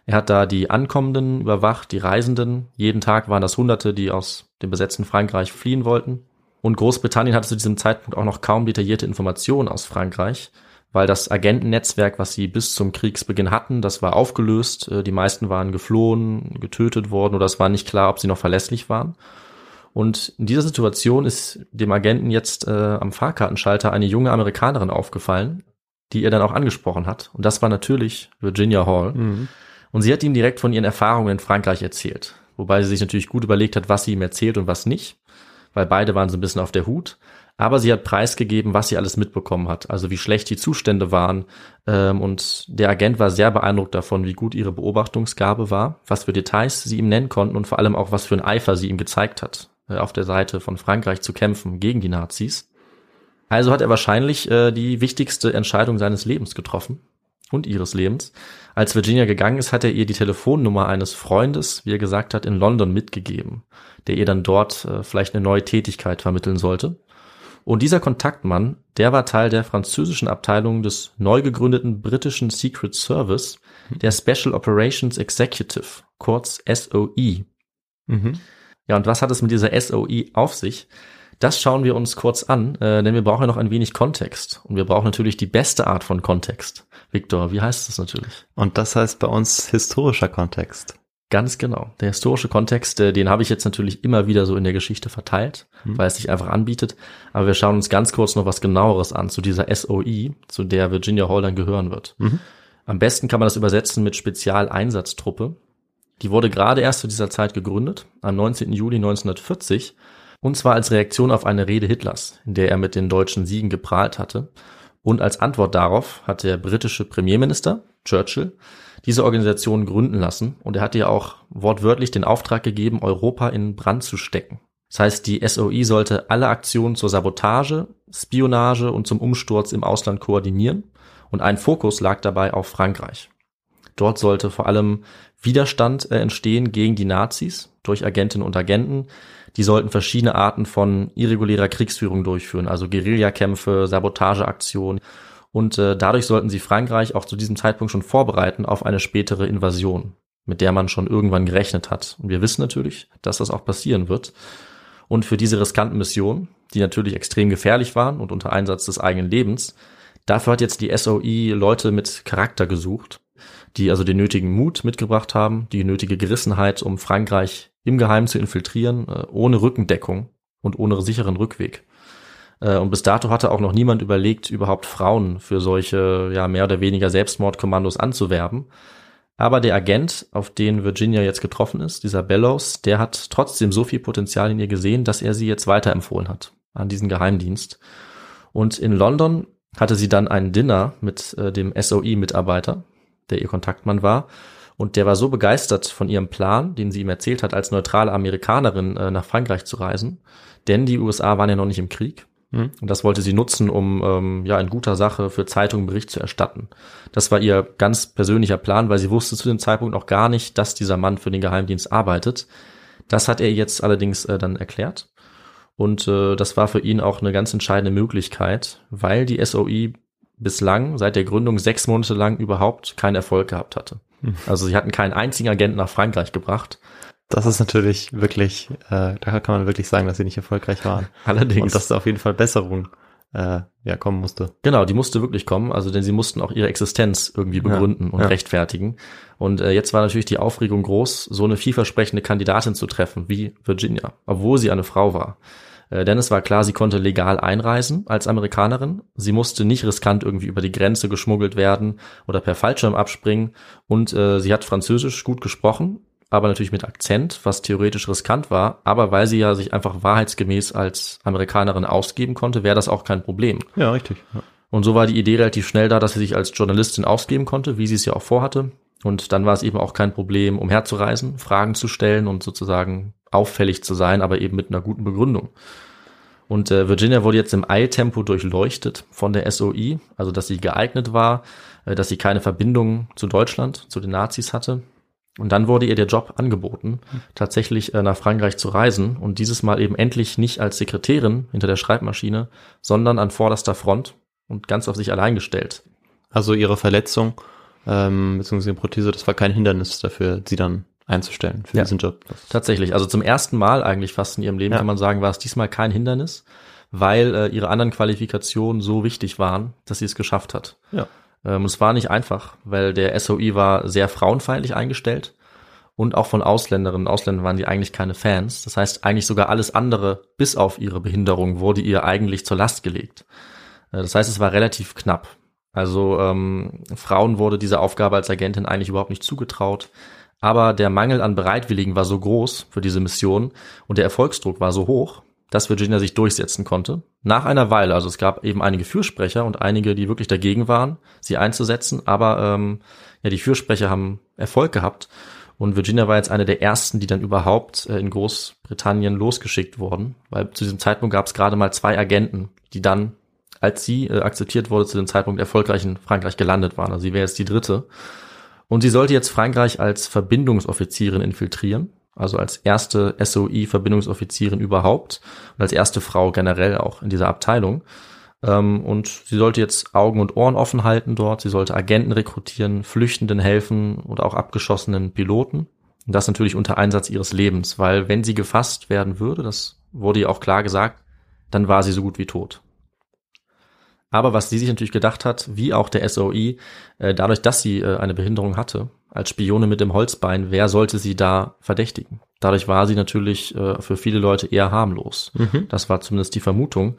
Er hat da die Ankommenden überwacht, die Reisenden. Jeden Tag waren das Hunderte, die aus dem besetzten Frankreich fliehen wollten. Und Großbritannien hatte zu diesem Zeitpunkt auch noch kaum detaillierte Informationen aus Frankreich, weil das Agentennetzwerk, was sie bis zum Kriegsbeginn hatten, das war aufgelöst. Äh, Die meisten waren geflohen, getötet worden oder es war nicht klar, ob sie noch verlässlich waren. Und in dieser Situation ist dem Agenten jetzt äh, am Fahrkartenschalter eine junge Amerikanerin aufgefallen, die er dann auch angesprochen hat. Und das war natürlich Virginia Hall. Und sie hat ihm direkt von ihren Erfahrungen in Frankreich erzählt. Wobei sie sich natürlich gut überlegt hat, was sie ihm erzählt und was nicht. Weil beide waren so ein bisschen auf der Hut. Aber sie hat preisgegeben, was sie alles mitbekommen hat. Also wie schlecht die Zustände waren. Ähm, und der Agent war sehr beeindruckt davon, wie gut ihre Beobachtungsgabe war, was für Details sie ihm nennen konnten und vor allem auch, was für ein Eifer sie ihm gezeigt hat, auf der Seite von Frankreich zu kämpfen gegen die Nazis. Also hat er wahrscheinlich äh, die wichtigste Entscheidung seines Lebens getroffen und ihres Lebens. Als Virginia gegangen ist, hat er ihr die Telefonnummer eines Freundes, wie er gesagt hat, in London mitgegeben, der ihr dann dort äh, vielleicht eine neue Tätigkeit vermitteln sollte. Und dieser Kontaktmann, der war Teil der französischen Abteilung des neu gegründeten britischen Secret Service, der Special Operations Executive, kurz SOE. Mhm. Ja, und was hat es mit dieser SOE auf sich? Das schauen wir uns kurz an, äh, denn wir brauchen ja noch ein wenig Kontext. Und wir brauchen natürlich die beste Art von Kontext. Victor, wie heißt das natürlich? Und das heißt bei uns historischer Kontext. Ganz genau. Der historische Kontext, äh, den habe ich jetzt natürlich immer wieder so in der Geschichte verteilt, Mhm. weil es sich einfach anbietet. Aber wir schauen uns ganz kurz noch was genaueres an zu dieser SOE, zu der Virginia Hall dann gehören wird. Mhm. Am besten kann man das übersetzen mit Spezialeinsatztruppe. Die wurde gerade erst zu dieser Zeit gegründet, am 19. Juli 1940, und zwar als Reaktion auf eine Rede Hitlers, in der er mit den deutschen Siegen geprahlt hatte. Und als Antwort darauf hat der britische Premierminister, Churchill, diese Organisation gründen lassen und er hatte ja auch wortwörtlich den Auftrag gegeben, Europa in Brand zu stecken. Das heißt, die SOE sollte alle Aktionen zur Sabotage, Spionage und zum Umsturz im Ausland koordinieren und ein Fokus lag dabei auf Frankreich. Dort sollte vor allem Widerstand äh, entstehen gegen die Nazis durch Agentinnen und Agenten. Die sollten verschiedene Arten von irregulärer Kriegsführung durchführen, also Guerillakämpfe, Sabotageaktionen. Und äh, dadurch sollten sie Frankreich auch zu diesem Zeitpunkt schon vorbereiten auf eine spätere Invasion, mit der man schon irgendwann gerechnet hat. Und wir wissen natürlich, dass das auch passieren wird. Und für diese riskanten Missionen, die natürlich extrem gefährlich waren und unter Einsatz des eigenen Lebens, dafür hat jetzt die SOE Leute mit Charakter gesucht, die also den nötigen Mut mitgebracht haben, die nötige Gerissenheit, um Frankreich im Geheimen zu infiltrieren, äh, ohne Rückendeckung und ohne sicheren Rückweg. Äh, und bis dato hatte auch noch niemand überlegt, überhaupt Frauen für solche ja mehr oder weniger Selbstmordkommandos anzuwerben. Aber der Agent, auf den Virginia jetzt getroffen ist, dieser Bellows, der hat trotzdem so viel Potenzial in ihr gesehen, dass er sie jetzt weiterempfohlen hat an diesen Geheimdienst. Und in London hatte sie dann ein Dinner mit äh, dem SOE-Mitarbeiter, der ihr Kontaktmann war. Und der war so begeistert von ihrem Plan, den sie ihm erzählt hat, als neutrale Amerikanerin äh, nach Frankreich zu reisen. Denn die USA waren ja noch nicht im Krieg. Mhm. Und das wollte sie nutzen, um ähm, ja in guter Sache für Zeitungen Bericht zu erstatten. Das war ihr ganz persönlicher Plan, weil sie wusste zu dem Zeitpunkt noch gar nicht, dass dieser Mann für den Geheimdienst arbeitet. Das hat er jetzt allerdings äh, dann erklärt. Und äh, das war für ihn auch eine ganz entscheidende Möglichkeit, weil die SOI bislang seit der Gründung sechs Monate lang überhaupt keinen Erfolg gehabt hatte. Hm. Also sie hatten keinen einzigen Agenten nach Frankreich gebracht. Das ist natürlich wirklich, äh, da kann man wirklich sagen, dass sie nicht erfolgreich waren. [laughs] Allerdings. Und dass da auf jeden Fall Besserung äh, ja kommen musste. Genau, die musste wirklich kommen, also denn sie mussten auch ihre Existenz irgendwie begründen ja, und ja. rechtfertigen. Und äh, jetzt war natürlich die Aufregung groß, so eine vielversprechende Kandidatin zu treffen wie Virginia, obwohl sie eine Frau war. Äh, denn es war klar, sie konnte legal einreisen als Amerikanerin. Sie musste nicht riskant irgendwie über die Grenze geschmuggelt werden oder per Fallschirm abspringen. Und äh, sie hat Französisch gut gesprochen aber natürlich mit Akzent, was theoretisch riskant war, aber weil sie ja sich einfach wahrheitsgemäß als Amerikanerin ausgeben konnte, wäre das auch kein Problem. Ja, richtig. Ja. Und so war die Idee relativ schnell da, dass sie sich als Journalistin ausgeben konnte, wie sie es ja auch vorhatte. Und dann war es eben auch kein Problem, umherzureisen, Fragen zu stellen und sozusagen auffällig zu sein, aber eben mit einer guten Begründung. Und äh, Virginia wurde jetzt im Eiltempo durchleuchtet von der SOI, also dass sie geeignet war, äh, dass sie keine Verbindung zu Deutschland, zu den Nazis hatte und dann wurde ihr der Job angeboten, tatsächlich äh, nach Frankreich zu reisen und dieses Mal eben endlich nicht als Sekretärin hinter der Schreibmaschine, sondern an vorderster Front und ganz auf sich allein gestellt. Also ihre Verletzung ähm, bzw. Prothese, das war kein Hindernis dafür, sie dann einzustellen für ja, diesen Job. Tatsächlich, also zum ersten Mal eigentlich fast in ihrem Leben ja. kann man sagen, war es diesmal kein Hindernis, weil äh, ihre anderen Qualifikationen so wichtig waren, dass sie es geschafft hat. Ja. Ähm, es war nicht einfach, weil der SOI war sehr frauenfeindlich eingestellt und auch von Ausländerinnen und Ausländern waren die eigentlich keine Fans. Das heißt, eigentlich sogar alles andere, bis auf ihre Behinderung, wurde ihr eigentlich zur Last gelegt. Äh, das heißt, es war relativ knapp. Also ähm, Frauen wurde diese Aufgabe als Agentin eigentlich überhaupt nicht zugetraut. Aber der Mangel an Bereitwilligen war so groß für diese Mission und der Erfolgsdruck war so hoch, dass Virginia sich durchsetzen konnte. Nach einer Weile, also es gab eben einige Fürsprecher und einige, die wirklich dagegen waren, sie einzusetzen, aber ähm, ja, die Fürsprecher haben Erfolg gehabt und Virginia war jetzt eine der ersten, die dann überhaupt äh, in Großbritannien losgeschickt wurden, weil zu diesem Zeitpunkt gab es gerade mal zwei Agenten, die dann, als sie äh, akzeptiert wurde, zu dem Zeitpunkt erfolgreich in Frankreich gelandet waren. Also sie wäre jetzt die dritte. Und sie sollte jetzt Frankreich als Verbindungsoffizierin infiltrieren also als erste SOI-Verbindungsoffizierin überhaupt und als erste Frau generell auch in dieser Abteilung. Ähm, und sie sollte jetzt Augen und Ohren offen halten dort. Sie sollte Agenten rekrutieren, Flüchtenden helfen oder auch abgeschossenen Piloten. Und das natürlich unter Einsatz ihres Lebens, weil wenn sie gefasst werden würde, das wurde ihr auch klar gesagt, dann war sie so gut wie tot. Aber was sie sich natürlich gedacht hat, wie auch der SOI, äh, dadurch, dass sie äh, eine Behinderung hatte, als Spione mit dem Holzbein, wer sollte sie da verdächtigen? Dadurch war sie natürlich äh, für viele Leute eher harmlos. Mhm. Das war zumindest die Vermutung.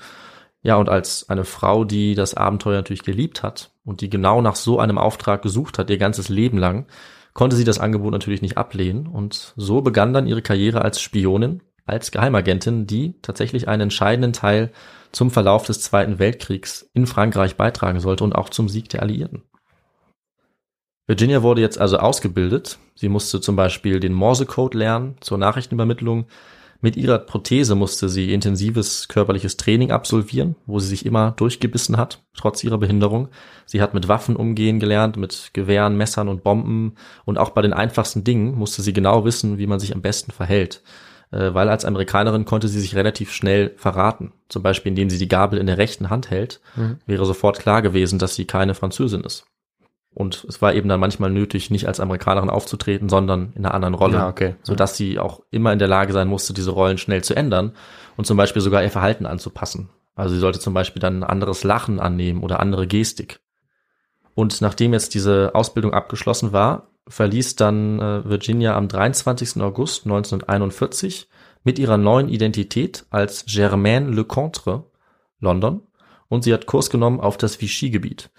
Ja, und als eine Frau, die das Abenteuer natürlich geliebt hat und die genau nach so einem Auftrag gesucht hat, ihr ganzes Leben lang, konnte sie das Angebot natürlich nicht ablehnen. Und so begann dann ihre Karriere als Spionin, als Geheimagentin, die tatsächlich einen entscheidenden Teil zum Verlauf des Zweiten Weltkriegs in Frankreich beitragen sollte und auch zum Sieg der Alliierten. Virginia wurde jetzt also ausgebildet. Sie musste zum Beispiel den Morsecode lernen zur Nachrichtenübermittlung. Mit ihrer Prothese musste sie intensives körperliches Training absolvieren, wo sie sich immer durchgebissen hat, trotz ihrer Behinderung. Sie hat mit Waffen umgehen gelernt, mit Gewehren, Messern und Bomben. Und auch bei den einfachsten Dingen musste sie genau wissen, wie man sich am besten verhält. Äh, weil als Amerikanerin konnte sie sich relativ schnell verraten. Zum Beispiel, indem sie die Gabel in der rechten Hand hält, mhm. wäre sofort klar gewesen, dass sie keine Französin ist. Und es war eben dann manchmal nötig, nicht als Amerikanerin aufzutreten, sondern in einer anderen Rolle, ja, okay. sodass sie auch immer in der Lage sein musste, diese Rollen schnell zu ändern und zum Beispiel sogar ihr Verhalten anzupassen. Also sie sollte zum Beispiel dann ein anderes Lachen annehmen oder andere Gestik. Und nachdem jetzt diese Ausbildung abgeschlossen war, verließ dann äh, Virginia am 23. August 1941 mit ihrer neuen Identität als Germaine Lecontre London, und sie hat Kurs genommen auf das Vichy-Gebiet.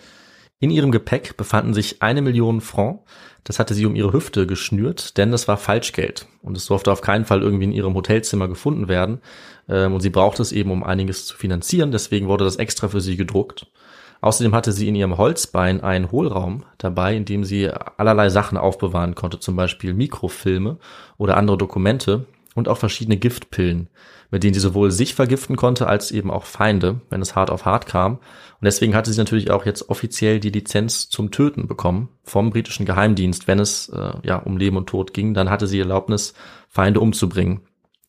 In ihrem Gepäck befanden sich eine Million Franc. Das hatte sie um ihre Hüfte geschnürt, denn das war Falschgeld. Und es durfte auf keinen Fall irgendwie in ihrem Hotelzimmer gefunden werden. Ähm, und sie brauchte es eben, um einiges zu finanzieren. Deswegen wurde das extra für sie gedruckt. Außerdem hatte sie in ihrem Holzbein einen Hohlraum dabei, in dem sie allerlei Sachen aufbewahren konnte, zum Beispiel Mikrofilme oder andere Dokumente und auch verschiedene Giftpillen, mit denen sie sowohl sich vergiften konnte als eben auch Feinde, wenn es hart auf hart kam. Und deswegen hatte sie natürlich auch jetzt offiziell die Lizenz zum Töten bekommen vom britischen Geheimdienst, wenn es äh, ja um Leben und Tod ging, dann hatte sie Erlaubnis, Feinde umzubringen,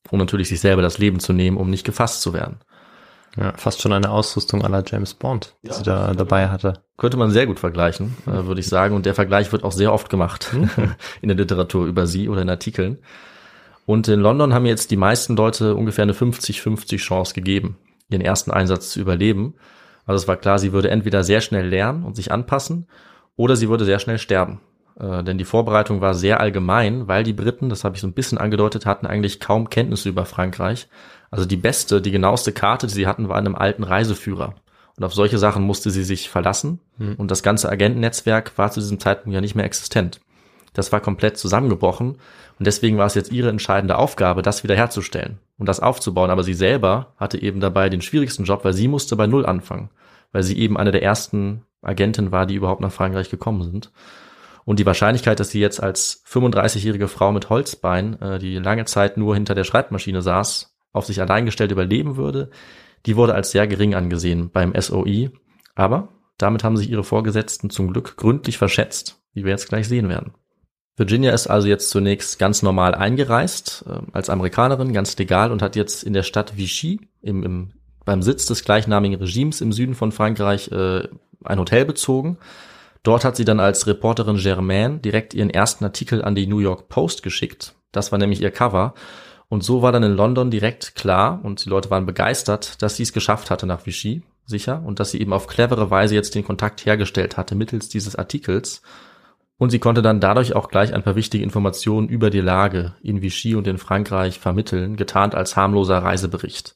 um natürlich sich selber das Leben zu nehmen, um nicht gefasst zu werden. Ja, fast schon eine Ausrüstung aller James Bond, die ja. sie da dabei hatte. Könnte man sehr gut vergleichen, äh, würde ich sagen. Und der Vergleich wird auch sehr oft gemacht mhm. [laughs] in der Literatur über sie oder in Artikeln. Und in London haben jetzt die meisten Leute ungefähr eine 50-50 Chance gegeben, ihren ersten Einsatz zu überleben. Also es war klar, sie würde entweder sehr schnell lernen und sich anpassen oder sie würde sehr schnell sterben. Äh, denn die Vorbereitung war sehr allgemein, weil die Briten, das habe ich so ein bisschen angedeutet, hatten eigentlich kaum Kenntnisse über Frankreich. Also die beste, die genaueste Karte, die sie hatten, war in einem alten Reiseführer. Und auf solche Sachen musste sie sich verlassen. Mhm. Und das ganze Agentennetzwerk war zu diesem Zeitpunkt ja nicht mehr existent. Das war komplett zusammengebrochen. Und deswegen war es jetzt ihre entscheidende Aufgabe, das wiederherzustellen und das aufzubauen. Aber sie selber hatte eben dabei den schwierigsten Job, weil sie musste bei Null anfangen. Weil sie eben eine der ersten Agenten war, die überhaupt nach Frankreich gekommen sind. Und die Wahrscheinlichkeit, dass sie jetzt als 35-jährige Frau mit Holzbein, äh, die lange Zeit nur hinter der Schreibmaschine saß, auf sich allein gestellt überleben würde, die wurde als sehr gering angesehen beim SOI. Aber damit haben sich ihre Vorgesetzten zum Glück gründlich verschätzt, wie wir jetzt gleich sehen werden. Virginia ist also jetzt zunächst ganz normal eingereist, äh, als Amerikanerin, ganz legal und hat jetzt in der Stadt Vichy, im, im, beim Sitz des gleichnamigen Regimes im Süden von Frankreich, äh, ein Hotel bezogen Dort hat sie dann als Reporterin Germaine direkt ihren ersten Artikel an die New York Post geschickt. Das war nämlich ihr Cover. Und so war dann in London direkt klar und die Leute waren begeistert, dass sie es geschafft hatte nach Vichy, sicher, und dass sie eben auf clevere Weise jetzt den Kontakt hergestellt hatte mittels dieses Artikels. Und sie konnte dann dadurch auch gleich ein paar wichtige Informationen über die Lage in Vichy und in Frankreich vermitteln, getarnt als harmloser Reisebericht.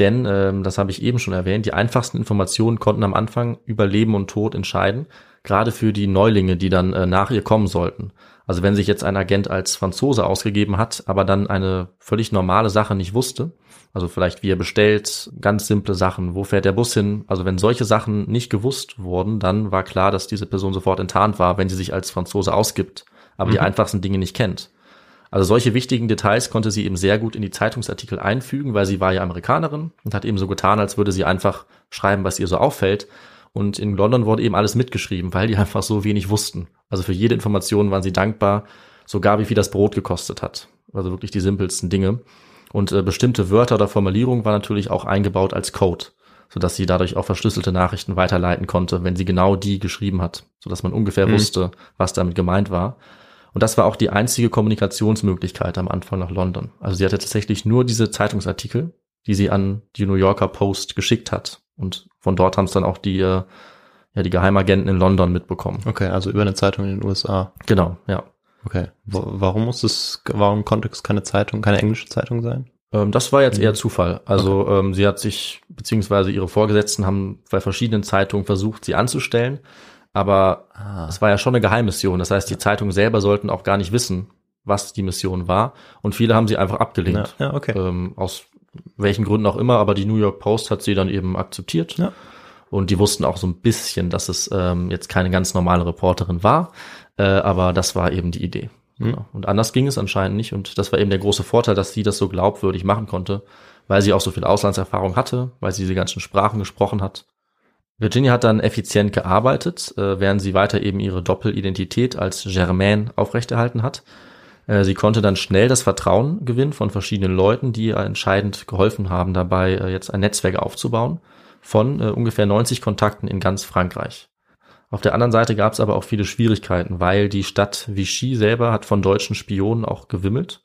Denn, ähm, das habe ich eben schon erwähnt, die einfachsten Informationen konnten am Anfang über Leben und Tod entscheiden, gerade für die Neulinge, die dann äh, nach ihr kommen sollten. Also wenn sich jetzt ein Agent als Franzose ausgegeben hat, aber dann eine völlig normale Sache nicht wusste, also vielleicht wie er bestellt, ganz simple Sachen, wo fährt der Bus hin, also wenn solche Sachen nicht gewusst wurden, dann war klar, dass diese Person sofort enttarnt war, wenn sie sich als Franzose ausgibt, aber mhm. die einfachsten Dinge nicht kennt. Also solche wichtigen Details konnte sie eben sehr gut in die Zeitungsartikel einfügen, weil sie war ja Amerikanerin und hat eben so getan, als würde sie einfach schreiben, was ihr so auffällt. Und in London wurde eben alles mitgeschrieben, weil die [laughs] einfach so wenig wussten. Also für jede Information waren sie dankbar, sogar wie viel das Brot gekostet hat. Also wirklich die simpelsten Dinge. Und äh, bestimmte Wörter oder Formulierungen waren natürlich auch eingebaut als Code, sodass sie dadurch auch verschlüsselte Nachrichten weiterleiten konnte, wenn sie genau die geschrieben hat, sodass man ungefähr mhm. wusste, was damit gemeint war. Und das war auch die einzige Kommunikationsmöglichkeit am Anfang nach London. Also sie hatte tatsächlich nur diese Zeitungsartikel, die sie an die New Yorker Post geschickt hat. Und von dort haben es dann auch die, äh, ja, die Geheimagenten in London mitbekommen. Okay, also über eine Zeitung in den USA. Genau, ja. Okay. warum muss es, warum konnte es keine Zeitung, keine englische Zeitung sein? Ähm, das war jetzt eher Zufall. Also okay. ähm, sie hat sich, beziehungsweise ihre Vorgesetzten haben bei verschiedenen Zeitungen versucht, sie anzustellen. Aber ah. es war ja schon eine Geheimmission. Das heißt, die Zeitungen selber sollten auch gar nicht wissen, was die Mission war. Und viele haben sie einfach abgelehnt. Ja, ja okay. Ähm, aus welchen Gründen auch immer. Aber die New York Post hat sie dann eben akzeptiert. Ja. Und die wussten auch so ein bisschen, dass es ähm, jetzt keine ganz normale Reporterin war. Äh, aber das war eben die Idee. Mhm. Genau. Und anders ging es anscheinend nicht. Und das war eben der große Vorteil, dass sie das so glaubwürdig machen konnte, weil sie auch so viel Auslandserfahrung hatte, weil sie diese ganzen Sprachen gesprochen hat Virginia hat dann effizient gearbeitet, äh, während sie weiter eben ihre Doppelidentität als Germaine aufrechterhalten hat. Äh, sie konnte dann schnell das Vertrauen gewinnen von verschiedenen Leuten, die entscheidend geholfen haben, dabei äh, jetzt ein Netzwerk aufzubauen von äh, ungefähr 90 Kontakten in ganz Frankreich. Auf der anderen Seite gab es aber auch viele Schwierigkeiten, weil die Stadt Vichy selber hat von deutschen Spionen auch gewimmelt,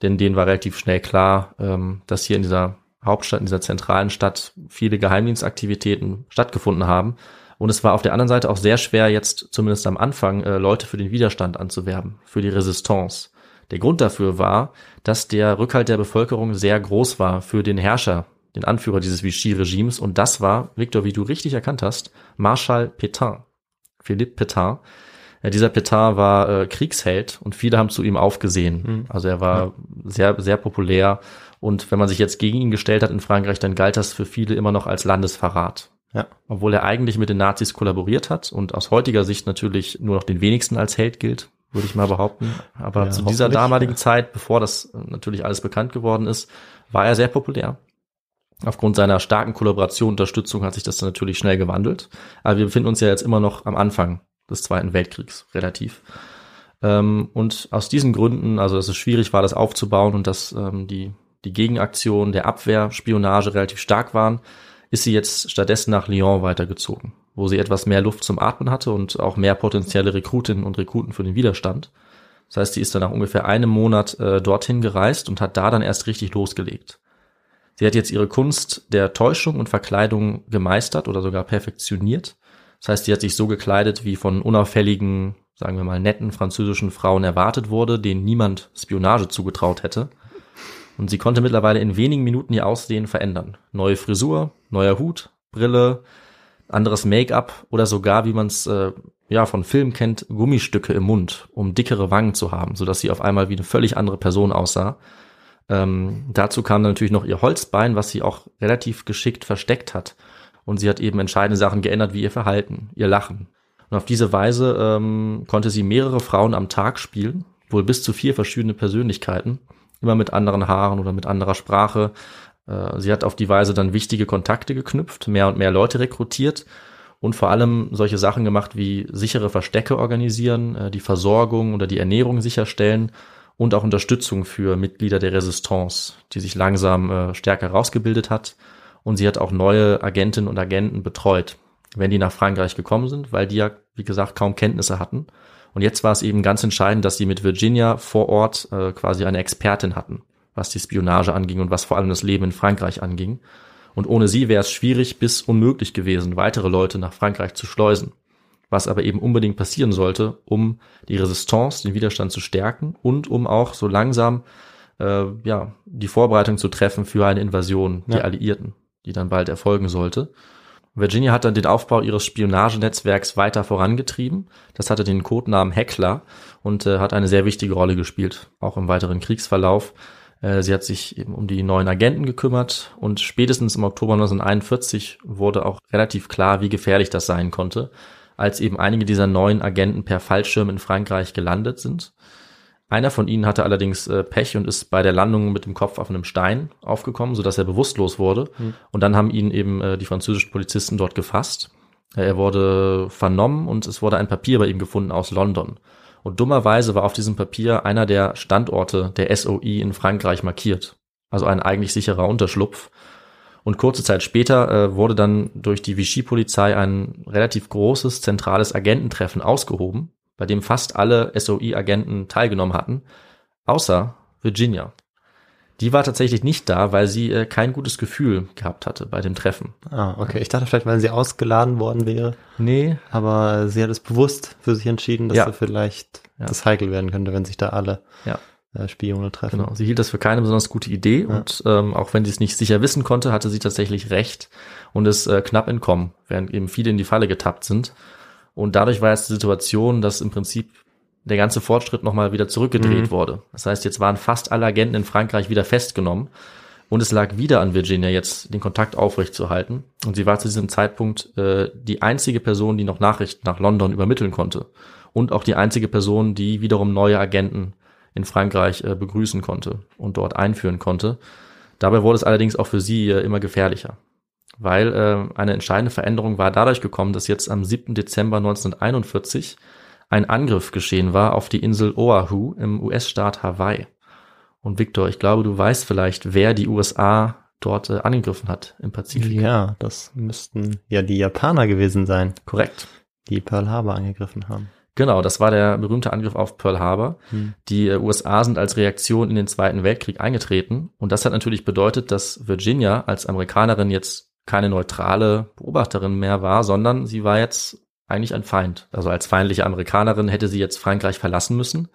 denn denen war relativ schnell klar, ähm, dass hier in dieser Hauptstadt, in dieser zentralen Stadt viele Geheimdienstaktivitäten stattgefunden haben. Und es war auf der anderen Seite auch sehr schwer, jetzt zumindest am Anfang äh, Leute für den Widerstand anzuwerben, für die Resistance. Der Grund dafür war, dass der Rückhalt der Bevölkerung sehr groß war für den Herrscher den Anführer dieses Vichy-Regimes. Und das war, Victor, wie du richtig erkannt hast, Marschall Pétain, Philippe Pétain. Ja, dieser Pétain war äh, Kriegsheld und viele haben zu ihm aufgesehen. Mhm. Also er war Ja. sehr, sehr populär. Und wenn man sich jetzt gegen ihn gestellt hat in Frankreich, dann galt das für viele immer noch als Landesverrat. Ja. Obwohl er eigentlich mit den Nazis kollaboriert hat und aus heutiger Sicht natürlich nur noch den wenigsten als Held gilt, würde ich mal behaupten. Aber Ja, zu dieser damaligen ja. Zeit, bevor das natürlich alles bekannt geworden ist, war er sehr populär. Aufgrund seiner starken Kollaboration, Unterstützung hat sich das dann natürlich schnell gewandelt. Aber wir befinden uns ja jetzt immer noch am Anfang des Zweiten Weltkriegs, relativ. Ähm, und aus diesen Gründen, also dass es schwierig war, das aufzubauen und dass ähm, die, die Gegenaktion der Abwehr, Spionage relativ stark waren, ist sie jetzt stattdessen nach Lyon weitergezogen, wo sie etwas mehr Luft zum Atmen hatte und auch mehr potenzielle Rekrutinnen und Rekruten für den Widerstand. Das heißt, sie ist dann nach ungefähr einem Monat äh, dorthin gereist und hat da dann erst richtig losgelegt. Sie hat jetzt ihre Kunst der Täuschung und Verkleidung gemeistert oder sogar perfektioniert. Das heißt, sie hat sich so gekleidet, wie von unauffälligen, sagen wir mal, netten französischen Frauen erwartet wurde, denen niemand Spionage zugetraut hätte. Und sie konnte mittlerweile in wenigen Minuten ihr Aussehen verändern. Neue Frisur, neuer Hut, Brille, anderes Make-up oder sogar, wie man es äh, ja von Filmen kennt, Gummistücke im Mund, um dickere Wangen zu haben, sodass sie auf einmal wie eine völlig andere Person aussah. Ähm, dazu kam dann natürlich noch ihr Holzbein, was sie auch relativ geschickt versteckt hat. Und sie hat eben entscheidende Sachen geändert, wie ihr Verhalten, ihr Lachen. Und auf diese Weise ähm, konnte sie mehrere Frauen am Tag spielen, wohl bis zu vier verschiedene Persönlichkeiten, immer mit anderen Haaren oder mit anderer Sprache. Äh, sie hat auf die Weise dann wichtige Kontakte geknüpft, mehr und mehr Leute rekrutiert und vor allem solche Sachen gemacht wie sichere Verstecke organisieren, äh, die Versorgung oder die Ernährung sicherstellen und auch Unterstützung für Mitglieder der Resistance, die sich langsam äh, stärker rausgebildet hat. Und sie hat auch neue Agentinnen und Agenten betreut, wenn die nach Frankreich gekommen sind, weil die ja, wie gesagt, kaum Kenntnisse hatten. Und jetzt war es eben ganz entscheidend, dass sie mit Virginia vor Ort äh, quasi eine Expertin hatten, was die Spionage anging und was vor allem das Leben in Frankreich anging. Und ohne sie wäre es schwierig bis unmöglich gewesen, weitere Leute nach Frankreich zu schleusen. Was aber eben unbedingt passieren sollte, um die Resistance, den Widerstand zu stärken und um auch so langsam äh, ja, die Vorbereitung zu treffen für eine Invasion der Ja. Alliierten, die dann bald erfolgen sollte. Virginia hat dann den Aufbau ihres Spionagenetzwerks weiter vorangetrieben. Das hatte den Codenamen Heckler und äh, hat eine sehr wichtige Rolle gespielt, auch im weiteren Kriegsverlauf. Äh, sie hat sich eben um die neuen Agenten gekümmert und spätestens im Oktober 1941 wurde auch relativ klar, wie gefährlich das sein konnte, als eben einige dieser neuen Agenten per Fallschirm in Frankreich gelandet sind. Einer von ihnen hatte allerdings äh, Pech und ist bei der Landung mit dem Kopf auf einem Stein aufgekommen, sodass er bewusstlos wurde. Und dann haben ihn eben äh, die französischen Polizisten dort gefasst. Äh, er wurde vernommen und es wurde ein Papier bei ihm gefunden aus London. Und dummerweise war auf diesem Papier einer der Standorte der SOI in Frankreich markiert. Also ein eigentlich sicherer Unterschlupf. Und kurze Zeit später äh, wurde dann durch die Vichy-Polizei ein relativ großes zentrales Agententreffen ausgehoben, bei dem fast alle SOI-Agenten teilgenommen hatten, außer Virginia. Die war tatsächlich nicht da, weil sie äh, kein gutes Gefühl gehabt hatte bei dem Treffen. Ah, okay. Ich dachte vielleicht, weil sie ausgeladen worden wäre. Nee, Aber sie hat es bewusst für sich entschieden, dass Ja. vielleicht Ja. das heikel werden könnte, wenn sich da alle Ja. äh, Spione treffen. Genau, sie hielt das für keine besonders gute Idee Ja. und ähm, auch wenn sie es nicht sicher wissen konnte, hatte sie tatsächlich recht und ist äh, knapp entkommen, während eben viele in die Falle getappt sind. Und dadurch war jetzt die Situation, dass im Prinzip der ganze Fortschritt nochmal wieder zurückgedreht Mhm. wurde. Das heißt, jetzt waren fast alle Agenten in Frankreich wieder festgenommen und es lag wieder an Virginia jetzt, den Kontakt aufrechtzuerhalten. Und sie war zu diesem Zeitpunkt äh, die einzige Person, die noch Nachrichten nach London übermitteln konnte. Und auch die einzige Person, die wiederum neue Agenten in Frankreich äh, begrüßen konnte und dort einführen konnte. Dabei wurde es allerdings auch für sie äh, immer gefährlicher, weil äh, eine entscheidende Veränderung war dadurch gekommen, dass jetzt am 7. Dezember 1941 ein Angriff geschehen war auf die Insel Oahu im US-Staat Hawaii. Und Victor, ich glaube, du weißt vielleicht, wer die USA dort äh, angegriffen hat im Pazifik. Ja, das müssten ja die Japaner gewesen sein, Korrekt. die Pearl Harbor angegriffen haben. Genau, das war der berühmte Angriff auf Pearl Harbor. Hm. Die äh, USA sind als Reaktion in den Zweiten Weltkrieg eingetreten und das hat natürlich bedeutet, dass Virginia als Amerikanerin jetzt keine neutrale Beobachterin mehr war, sondern sie war jetzt eigentlich ein Feind. Also als feindliche Amerikanerin hätte sie jetzt Frankreich verlassen müssen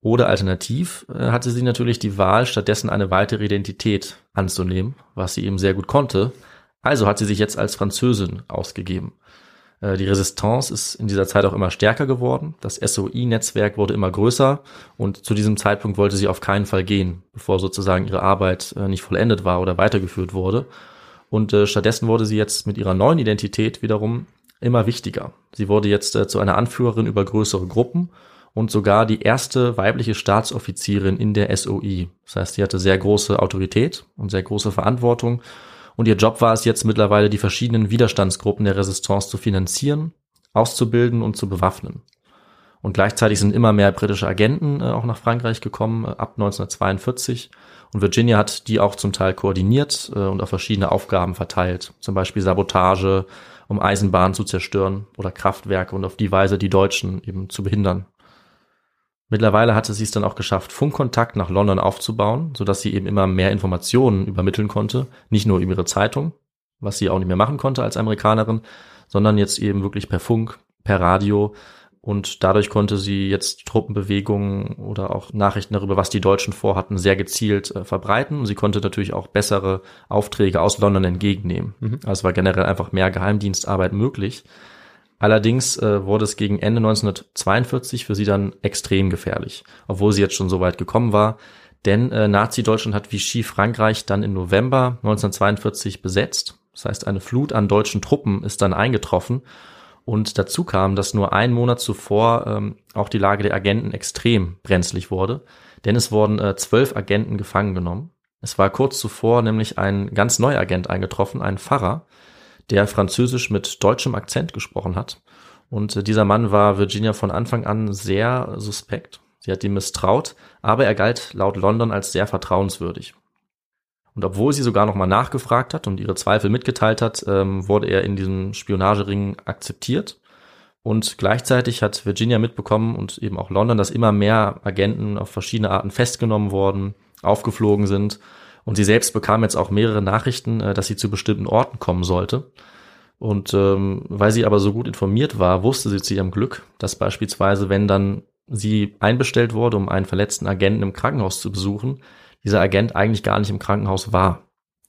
Oder alternativ äh, hatte sie natürlich die Wahl, stattdessen eine weitere Identität anzunehmen, was sie eben sehr gut konnte. Also hat sie sich jetzt als Französin ausgegeben. Äh, die Resistance ist in dieser Zeit auch immer stärker geworden. Das SOI-Netzwerk wurde immer größer und zu diesem Zeitpunkt wollte sie auf keinen Fall gehen, bevor sozusagen ihre Arbeit äh, nicht vollendet war oder weitergeführt wurde. Und äh, stattdessen wurde sie jetzt mit ihrer neuen Identität wiederum immer wichtiger. Sie wurde jetzt zu einer Anführerin über größere Gruppen und sogar die erste weibliche Staatsoffizierin in der SOI. Das heißt, sie hatte sehr große Autorität und sehr große Verantwortung und ihr Job war es jetzt mittlerweile, die verschiedenen Widerstandsgruppen der Resistance zu finanzieren, auszubilden und zu bewaffnen. Und gleichzeitig sind immer mehr britische Agenten äh, auch nach Frankreich gekommen, äh, ab 1942. Und Virginia hat die auch zum Teil koordiniert äh, und auf verschiedene Aufgaben verteilt. Zum Beispiel Sabotage, um Eisenbahnen zu zerstören oder Kraftwerke und auf die Weise die Deutschen eben zu behindern. Mittlerweile hatte sie es dann auch geschafft, Funkkontakt nach London aufzubauen, sodass sie eben immer mehr Informationen übermitteln konnte, nicht nur über ihre Zeitung, was sie auch nicht mehr machen konnte als Amerikanerin, sondern jetzt eben wirklich per Funk, per Radio und dadurch konnte sie jetzt Truppenbewegungen oder auch Nachrichten darüber, was die Deutschen vorhatten, sehr gezielt äh, verbreiten. Und sie konnte natürlich auch bessere Aufträge aus London entgegennehmen. Mhm. Also war generell einfach mehr Geheimdienstarbeit möglich. Allerdings äh, wurde es gegen Ende 1942 für sie dann extrem gefährlich, obwohl sie jetzt schon so weit gekommen war. Denn äh, Nazi-Deutschland hat Vichy Frankreich dann im November 1942 besetzt. Das heißt, eine Flut an deutschen Truppen ist dann eingetroffen. Und dazu kam, dass nur ein Monat zuvor ähm, auch die Lage der Agenten extrem brenzlig wurde. Denn es wurden äh, zwölf Agenten gefangen genommen. Es war kurz zuvor nämlich ein ganz neuer Agent eingetroffen, ein Pfarrer, der Französisch mit deutschem Akzent gesprochen hat. Und äh, dieser Mann war Virginia von Anfang an sehr suspekt. Sie hat ihm misstraut, aber er galt laut London als sehr vertrauenswürdig. Und obwohl sie sogar nochmal nachgefragt hat und ihre Zweifel mitgeteilt hat, ähm, wurde er in diesem Spionagering akzeptiert. Und gleichzeitig hat Virginia mitbekommen und eben auch London, dass immer mehr Agenten auf verschiedene Arten festgenommen worden, aufgeflogen sind und sie selbst bekam jetzt auch mehrere Nachrichten, äh, dass sie zu bestimmten Orten kommen sollte. Und ähm, weil sie aber so gut informiert war, wusste sie zu ihrem Glück, dass beispielsweise, wenn dann sie einbestellt wurde, um einen verletzten Agenten im Krankenhaus zu besuchen, dieser Agent eigentlich gar nicht im Krankenhaus war.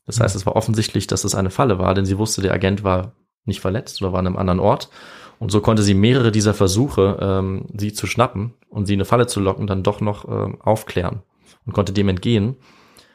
Das heißt, es war offensichtlich, dass es eine Falle war, denn sie wusste, der Agent war nicht verletzt oder war an einem anderen Ort. Und so konnte sie mehrere dieser Versuche, ähm, sie zu schnappen und sie in eine Falle zu locken, dann doch noch ähm, aufklären und konnte dem entgehen.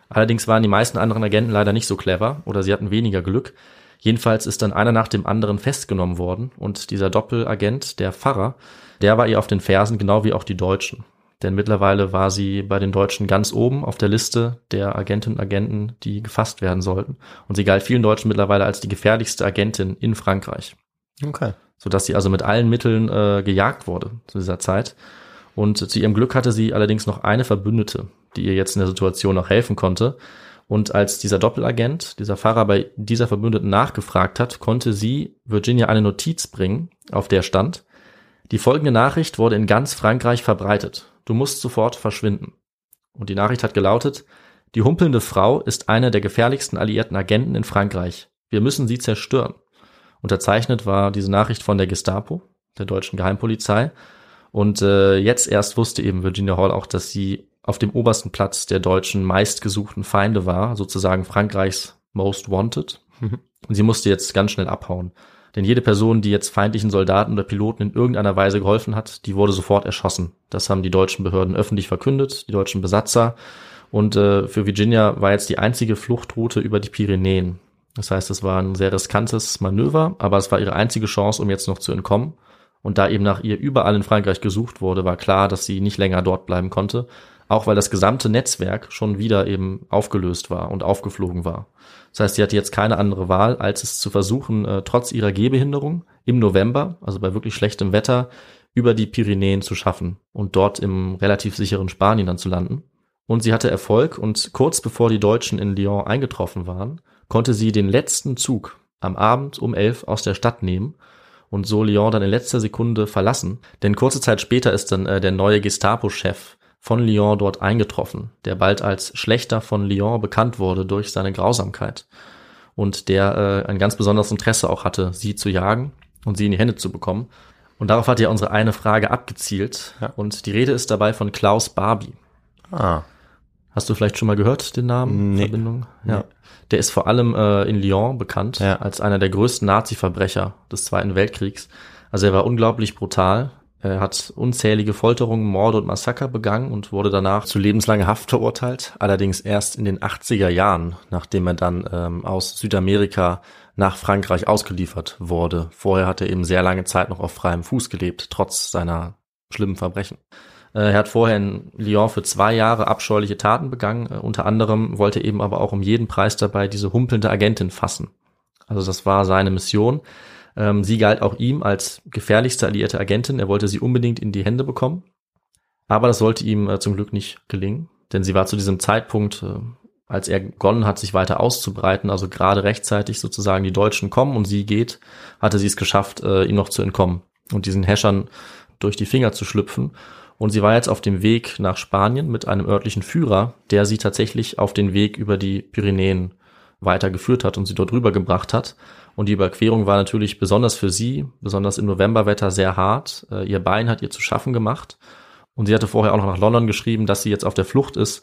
Allerdings waren die meisten anderen Agenten leider nicht so clever oder sie hatten weniger Glück. Jedenfalls ist dann einer nach dem anderen festgenommen worden und dieser Doppelagent, der Pfarrer, der war ihr auf den Fersen, genau wie auch die Deutschen. Denn mittlerweile war sie bei den Deutschen ganz oben auf der Liste der Agentinnen und Agenten, die gefasst werden sollten. Und sie galt vielen Deutschen mittlerweile als die gefährlichste Agentin in Frankreich. Okay. Sodass sie also mit allen Mitteln äh, gejagt wurde zu dieser Zeit. Und zu ihrem Glück hatte sie allerdings noch eine Verbündete, die ihr jetzt in der Situation noch helfen konnte. Und als dieser Doppelagent, dieser Fahrer bei dieser Verbündeten nachgefragt hat, konnte sie Virginia eine Notiz bringen, auf der stand, die folgende Nachricht wurde in ganz Frankreich verbreitet. Du musst sofort verschwinden. Und die Nachricht hat gelautet, die humpelnde Frau ist einer der gefährlichsten alliierten Agenten in Frankreich. Wir müssen sie zerstören. Unterzeichnet war diese Nachricht von der Gestapo, der deutschen Geheimpolizei. Und äh, jetzt erst wusste eben Virginia Hall auch, dass sie auf dem obersten Platz der deutschen meistgesuchten Feinde war, sozusagen Frankreichs Most Wanted. Mhm. Und sie musste jetzt ganz schnell abhauen. Denn jede Person, die jetzt feindlichen Soldaten oder Piloten in irgendeiner Weise geholfen hat, die wurde sofort erschossen. Das haben die deutschen Behörden öffentlich verkündet, die deutschen Besatzer. Und äh, für Virginia war jetzt die einzige Fluchtroute über die Pyrenäen. Das heißt, es war ein sehr riskantes Manöver, aber es war ihre einzige Chance, um jetzt noch zu entkommen. Und da eben nach ihr überall in Frankreich gesucht wurde, war klar, dass sie nicht länger dort bleiben konnte auch weil das gesamte Netzwerk schon wieder eben aufgelöst war und aufgeflogen war. Das heißt, sie hatte jetzt keine andere Wahl, als es zu versuchen, äh, trotz ihrer Gehbehinderung im November, also bei wirklich schlechtem Wetter, über die Pyrenäen zu schaffen und dort im relativ sicheren Spanien dann zu landen. Und sie hatte Erfolg und kurz bevor die Deutschen in Lyon eingetroffen waren, konnte sie den letzten Zug am Abend um elf aus der Stadt nehmen und so Lyon dann in letzter Sekunde verlassen. Denn kurze Zeit später ist dann äh, der neue Gestapo-Chef von Lyon dort eingetroffen, der bald als Schlechter von Lyon bekannt wurde durch seine Grausamkeit und der äh, ein ganz besonderes Interesse auch hatte, sie zu jagen und sie in die Hände zu bekommen. Und darauf hat ja unsere eine Frage abgezielt. Ja. Und die Rede ist dabei von Klaus Barbie. Ah. Hast du vielleicht schon mal gehört, den Namen? Nee. Verbindung? Ja. Der ist vor allem äh, in Lyon bekannt Ja. als einer der größten Nazi-Verbrecher des Zweiten Weltkriegs. Also er war unglaublich brutal. Er hat unzählige Folterungen, Morde und Massaker begangen und wurde danach zu lebenslanger Haft verurteilt. Allerdings erst in den 80er Jahren, nachdem er dann ähm, aus Südamerika nach Frankreich ausgeliefert wurde. Vorher hat er eben sehr lange Zeit noch auf freiem Fuß gelebt, trotz seiner schlimmen Verbrechen. Äh, Er hat vorher in Lyon für zwei Jahre abscheuliche Taten begangen. Äh, Unter anderem wollte er eben aber auch um jeden Preis dabei diese humpelnde Agentin fassen. Also das war seine Mission. Ähm, Sie galt auch ihm als gefährlichste alliierte Agentin. Er wollte sie unbedingt in die Hände bekommen. Aber das sollte ihm äh, zum Glück nicht gelingen, denn sie war zu diesem Zeitpunkt, äh, als er begonnen hat, sich weiter auszubreiten, also gerade rechtzeitig sozusagen die Deutschen kommen und sie geht, hatte sie es geschafft, äh, ihm noch zu entkommen und diesen Häschern durch die Finger zu schlüpfen. Und sie war jetzt auf dem Weg nach Spanien mit einem örtlichen Führer, der sie tatsächlich auf den Weg über die Pyrenäen weitergeführt hat und sie dort rübergebracht hat. Und die Überquerung war natürlich besonders für sie, besonders im Novemberwetter, sehr hart. Äh, Ihr Bein hat ihr zu schaffen gemacht. Und sie hatte vorher auch noch nach London geschrieben, dass sie jetzt auf der Flucht ist.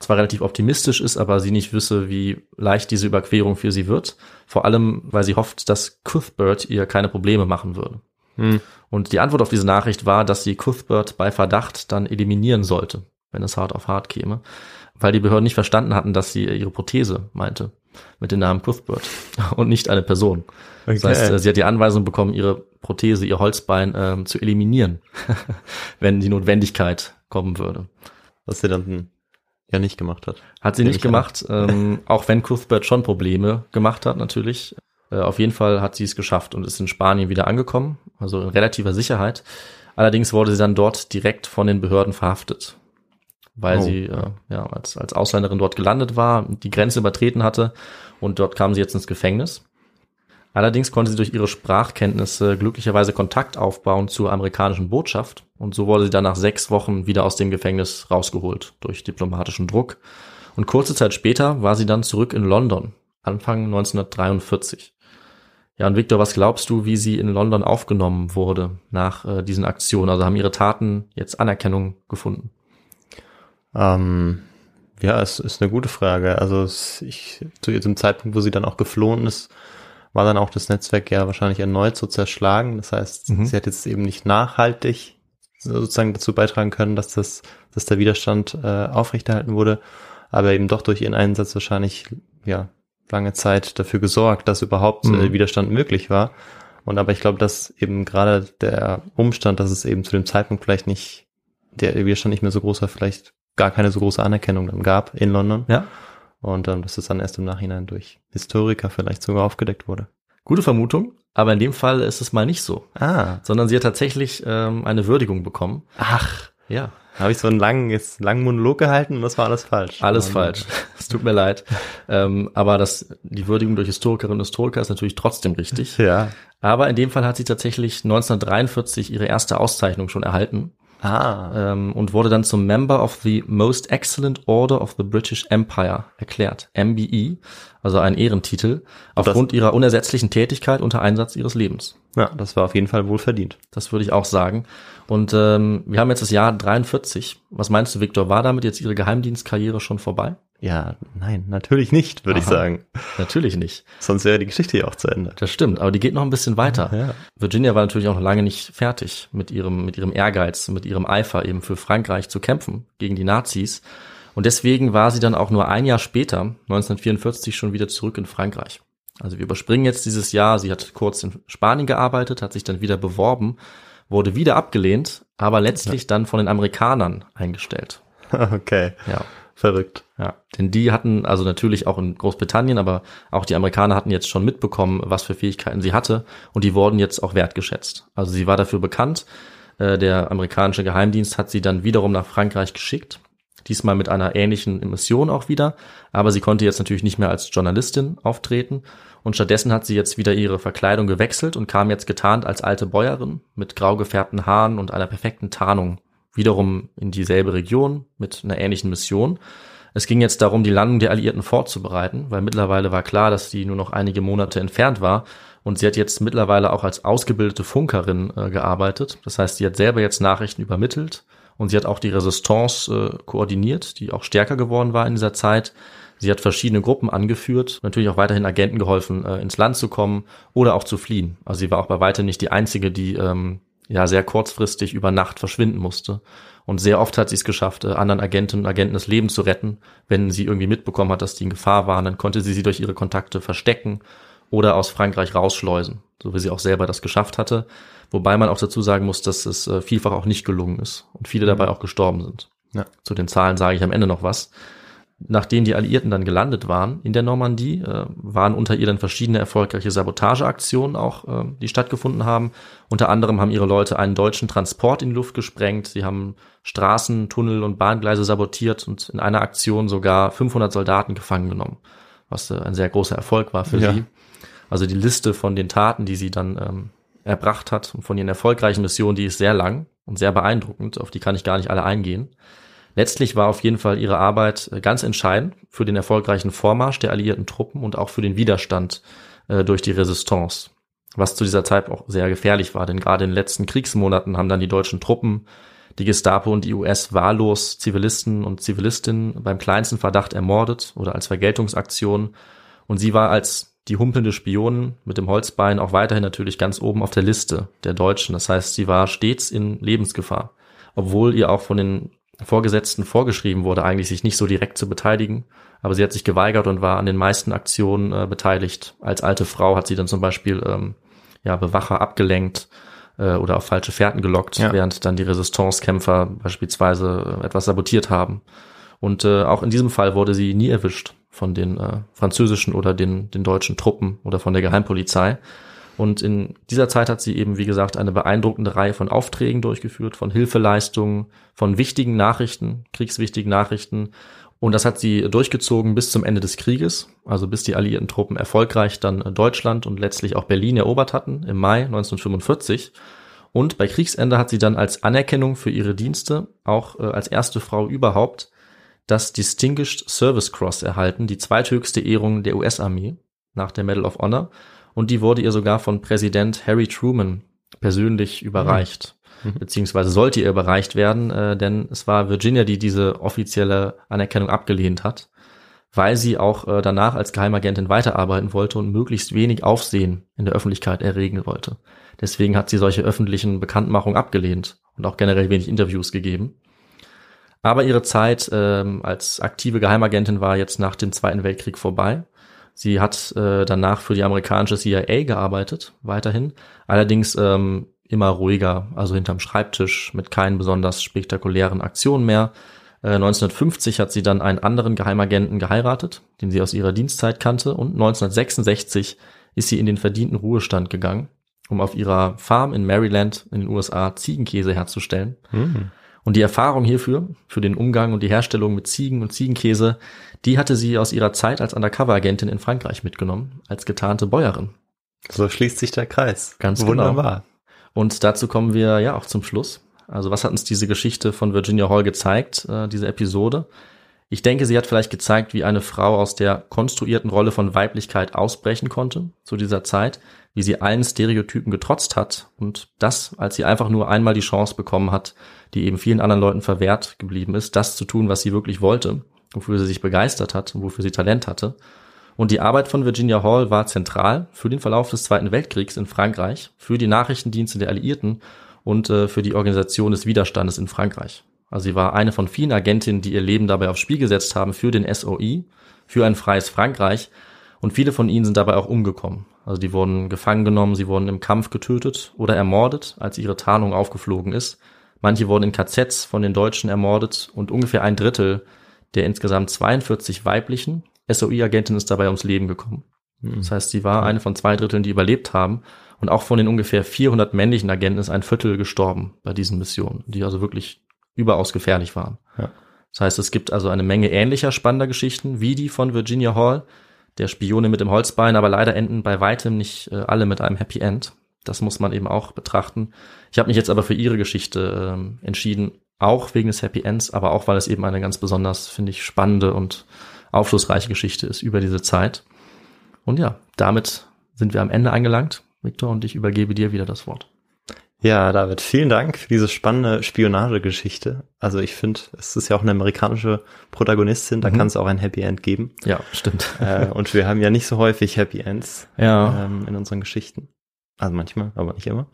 Zwar relativ optimistisch ist, aber sie nicht wisse, wie leicht diese Überquerung für sie wird. Vor allem, weil sie hofft, dass Cuthbert ihr keine Probleme machen würde. Hm. Und die Antwort auf diese Nachricht war, dass sie Cuthbert bei Verdacht dann eliminieren sollte, wenn es hart auf hart käme, weil die Behörden nicht verstanden hatten, dass sie ihre Prothese meinte mit dem Namen Cuthbert [laughs] und nicht eine Person. Das Okay. heißt, äh, sie hat die Anweisung bekommen, ihre Prothese, ihr Holzbein ähm, zu eliminieren, [laughs] wenn die Notwendigkeit kommen würde. Was sie dann ja nicht gemacht hat. Hat sie nicht gemacht, ähm, [laughs] auch wenn Cuthbert schon Probleme gemacht hat, natürlich. Äh, auf jeden Fall hat sie es geschafft und ist in Spanien wieder angekommen, also in relativer Sicherheit. Allerdings wurde sie dann dort direkt von den Behörden verhaftet, weil Oh, sie äh, ja, als, als Ausländerin dort gelandet war, die Grenze übertreten hatte und dort kam sie jetzt ins Gefängnis. Allerdings konnte sie durch ihre Sprachkenntnisse glücklicherweise Kontakt aufbauen zur amerikanischen Botschaft und so wurde sie dann nach sechs Wochen wieder aus dem Gefängnis rausgeholt durch diplomatischen Druck. Und kurze Zeit später war sie dann zurück in London, Anfang 1943. Ja, und Victor, was glaubst du, wie sie in London aufgenommen wurde nach äh, diesen Aktionen? Also haben ihre Taten jetzt Anerkennung gefunden? Ähm, ja, es ist eine gute Frage. Also ich, zu diesem Zeitpunkt, wo sie dann auch geflohen ist, war dann auch das Netzwerk ja wahrscheinlich erneut so zerschlagen. Das heißt, Mhm. sie hat jetzt eben nicht nachhaltig sozusagen dazu beitragen können, dass das, dass der Widerstand äh, aufrechterhalten wurde, aber eben doch durch ihren Einsatz wahrscheinlich ja lange Zeit dafür gesorgt, dass überhaupt Mhm. äh, Widerstand möglich war. Und aber ich glaube, dass eben gerade der Umstand, dass es eben zu dem Zeitpunkt vielleicht nicht, der Widerstand nicht mehr so groß war, vielleicht gar keine so große Anerkennung dann gab in London. Ja. Und ähm, dass es dann erst im Nachhinein durch Historiker vielleicht sogar aufgedeckt wurde. Gute Vermutung, aber in dem Fall ist es mal nicht so, Ah. sondern sie hat tatsächlich ähm, eine Würdigung bekommen. Ach. Ja, Habe ich so einen langen, jetzt langen Monolog gehalten und das war alles falsch. Alles Und, falsch. [laughs] Es tut mir leid. Ähm, aber das, die Würdigung durch Historikerinnen und Historiker ist natürlich trotzdem richtig. Ja. Aber in dem Fall hat sie tatsächlich 1943 ihre erste Auszeichnung schon erhalten Ah. ähm, und wurde dann zum Member of the Most Excellent Order of the British Empire erklärt. MBE, also ein Ehrentitel, aufgrund ihrer unersetzlichen Tätigkeit unter Einsatz ihres Lebens. Ja, das war auf jeden Fall wohl verdient. Das würde ich auch sagen. Und ähm, wir haben jetzt das Jahr 43. Was meinst du, Viktor? War damit jetzt ihre Geheimdienstkarriere schon vorbei? Ja, nein, natürlich nicht, würde ich sagen. Natürlich nicht. Sonst wäre die Geschichte ja auch zu Ende. Das stimmt, aber die geht noch ein bisschen weiter. Ja. Virginia war natürlich auch noch lange nicht fertig mit ihrem, mit ihrem Ehrgeiz, mit ihrem Eifer eben für Frankreich zu kämpfen gegen die Nazis. Und deswegen war sie dann auch nur ein Jahr später, 1944, schon wieder zurück in Frankreich. Also wir überspringen jetzt dieses Jahr. Sie hat kurz in Spanien gearbeitet, hat sich dann wieder beworben, wurde wieder abgelehnt, aber letztlich dann von den Amerikanern eingestellt. [laughs] Okay. Ja. Verrückt. Ja, denn die hatten, also natürlich auch in Großbritannien, aber auch die Amerikaner hatten jetzt schon mitbekommen, was für Fähigkeiten sie hatte und die wurden jetzt auch wertgeschätzt. Also sie war dafür bekannt. Äh, Der amerikanische Geheimdienst hat sie dann wiederum nach Frankreich geschickt. Diesmal mit einer ähnlichen Mission auch wieder. Aber sie konnte jetzt natürlich nicht mehr als Journalistin auftreten. Und stattdessen hat sie jetzt wieder ihre Verkleidung gewechselt und kam jetzt getarnt als alte Bäuerin mit grau gefärbten Haaren und einer perfekten Tarnung wiederum in dieselbe Region mit einer ähnlichen Mission. Es ging jetzt darum, die Landung der Alliierten vorzubereiten, weil mittlerweile war klar, dass die nur noch einige Monate entfernt war. Und sie hat jetzt mittlerweile auch als ausgebildete Funkerin äh, gearbeitet. Das heißt, sie hat selber jetzt Nachrichten übermittelt und sie hat auch die Resistance äh, koordiniert, die auch stärker geworden war in dieser Zeit. Sie hat verschiedene Gruppen angeführt, natürlich auch weiterhin Agenten geholfen, äh, ins Land zu kommen oder auch zu fliehen. Also sie war auch bei weitem nicht die einzige, die ähm, ja sehr kurzfristig über Nacht verschwinden musste. Und sehr oft hat sie es geschafft, äh, anderen Agentinnen und Agenten das Leben zu retten. Wenn sie irgendwie mitbekommen hat, dass die in Gefahr waren, dann konnte sie sie durch ihre Kontakte verstecken oder aus Frankreich rausschleusen, so wie sie auch selber das geschafft hatte. Wobei man auch dazu sagen muss, dass es äh, vielfach auch nicht gelungen ist und viele dabei auch gestorben sind. Ja. Zu den Zahlen sage ich am Ende noch was. Nachdem die Alliierten dann gelandet waren in der Normandie, äh, waren unter ihr dann verschiedene erfolgreiche Sabotageaktionen auch, äh, die stattgefunden haben. Unter anderem haben ihre Leute einen deutschen Transport in die Luft gesprengt. Sie haben Straßen, Tunnel und Bahngleise sabotiert und in einer Aktion sogar 500 Soldaten gefangen genommen, was äh, ein sehr großer Erfolg war für ja. sie. Also die Liste von den Taten, die sie dann ähm, erbracht hat und von ihren erfolgreichen Missionen, die ist sehr lang und sehr beeindruckend. Auf die kann ich gar nicht alle eingehen. Letztlich war auf jeden Fall ihre Arbeit äh, ganz entscheidend für den erfolgreichen Vormarsch der alliierten Truppen und auch für den Widerstand äh, durch die Resistance. Was zu dieser Zeit auch sehr gefährlich war, denn gerade in den letzten Kriegsmonaten haben dann die deutschen Truppen, die Gestapo und die US wahllos Zivilisten und Zivilistinnen beim kleinsten Verdacht ermordet oder als Vergeltungsaktion. Und sie war als die humpelnde Spionin mit dem Holzbein auch weiterhin natürlich ganz oben auf der Liste der Deutschen. Das heißt, sie war stets in Lebensgefahr, obwohl ihr auch von den Vorgesetzten vorgeschrieben wurde, eigentlich sich nicht so direkt zu beteiligen. Aber sie hat sich geweigert und war an den meisten Aktionen äh, beteiligt. Als alte Frau hat sie dann zum Beispiel ähm, ja, Bewacher abgelenkt äh, oder auf falsche Fährten gelockt, ja. während dann die Resistance-Kämpfer beispielsweise etwas sabotiert haben. Und äh, auch in diesem Fall wurde sie nie erwischt von den äh, französischen oder den, den deutschen Truppen oder von der Geheimpolizei. Und in dieser Zeit hat sie eben, wie gesagt, eine beeindruckende Reihe von Aufträgen durchgeführt, von Hilfeleistungen, von wichtigen Nachrichten, kriegswichtigen Nachrichten. Und das hat sie durchgezogen bis zum Ende des Krieges, also bis die alliierten Truppen erfolgreich dann Deutschland und letztlich auch Berlin erobert hatten im Mai 1945. Und bei Kriegsende hat sie dann als Anerkennung für ihre Dienste auch äh, als erste Frau überhaupt das Distinguished Service Cross erhalten, die zweithöchste Ehrung der US-Armee nach der Medal of Honor und die wurde ihr sogar von Präsident Harry Truman persönlich überreicht. Mhm. Beziehungsweise sollte ihr überreicht werden, äh, denn es war Virginia, die diese offizielle Anerkennung abgelehnt hat, weil sie auch äh, danach als Geheimagentin weiterarbeiten wollte und möglichst wenig Aufsehen in der Öffentlichkeit erregen wollte. Deswegen hat sie solche öffentlichen Bekanntmachungen abgelehnt und auch generell wenig Interviews gegeben. Aber ihre Zeit ähm, als aktive Geheimagentin war jetzt nach dem Zweiten Weltkrieg vorbei. Sie hat äh, danach für die amerikanische CIA gearbeitet, weiterhin. Allerdings ähm, immer ruhiger, also hinterm Schreibtisch, mit keinen besonders spektakulären Aktionen mehr. Äh, 1950 hat sie dann einen anderen Geheimagenten geheiratet, den sie aus ihrer Dienstzeit kannte. Und 1966 ist sie in den verdienten Ruhestand gegangen, um auf ihrer Farm in Maryland in den USA Ziegenkäse herzustellen. Mhm. Und die Erfahrung hierfür, für den Umgang und die Herstellung mit Ziegen und Ziegenkäse, die hatte sie aus ihrer Zeit als Undercover-Agentin in Frankreich mitgenommen, als getarnte Bäuerin. So schließt sich der Kreis. Ganz genau. Wunderbar. Genau. Und dazu kommen wir ja auch zum Schluss. Also was hat uns diese Geschichte von Virginia Hall gezeigt, äh, diese Episode? Ich denke, sie hat vielleicht gezeigt, wie eine Frau aus der konstruierten Rolle von Weiblichkeit ausbrechen konnte zu dieser Zeit, wie sie allen Stereotypen getrotzt hat und das, als sie einfach nur einmal die Chance bekommen hat, die eben vielen anderen Leuten verwehrt geblieben ist, das zu tun, was sie wirklich wollte, wofür sie sich begeistert hat und wofür sie Talent hatte. Und die Arbeit von Virginia Hall war zentral für den Verlauf des Zweiten Weltkriegs in Frankreich, für die Nachrichtendienste der Alliierten und äh, für die Organisation des Widerstandes in Frankreich. Also sie war eine von vielen Agentinnen, die ihr Leben dabei aufs Spiel gesetzt haben für den SOI, für ein freies Frankreich. Und viele von ihnen sind dabei auch umgekommen. Also die wurden gefangen genommen, sie wurden im Kampf getötet oder ermordet, als ihre Tarnung aufgeflogen ist. Manche wurden in KZs von den Deutschen ermordet und ungefähr ein Drittel der insgesamt 42 weiblichen SOI-Agentinnen ist dabei ums Leben gekommen. Mhm. Das heißt, sie war eine von zwei Dritteln, die überlebt haben. Und auch von den ungefähr 400 männlichen Agenten ist ein Viertel gestorben bei diesen Missionen, die also wirklich überaus gefährlich waren. Ja. Das heißt, es gibt also eine Menge ähnlicher spannender Geschichten, wie die von Virginia Hall, der Spione mit dem Holzbein, aber leider enden bei weitem nicht äh, alle mit einem Happy End. Das muss man eben auch betrachten. Ich habe mich jetzt aber für ihre Geschichte ähm, entschieden, Auch wegen des Happy Ends, aber auch weil es eben eine ganz besonders, finde ich, spannende und aufschlussreiche Geschichte ist über diese Zeit. Und ja, damit sind wir am Ende angelangt, Victor, und ich übergebe dir wieder das Wort. Ja, David, vielen Dank für diese spannende Spionagegeschichte. Also ich finde, es ist ja auch eine amerikanische Protagonistin, da Mhm. kann es auch ein Happy End geben. Ja, stimmt. äh, und wir haben ja nicht so häufig Happy Ends Ja. ähm, in unseren Geschichten. Also manchmal, aber nicht immer.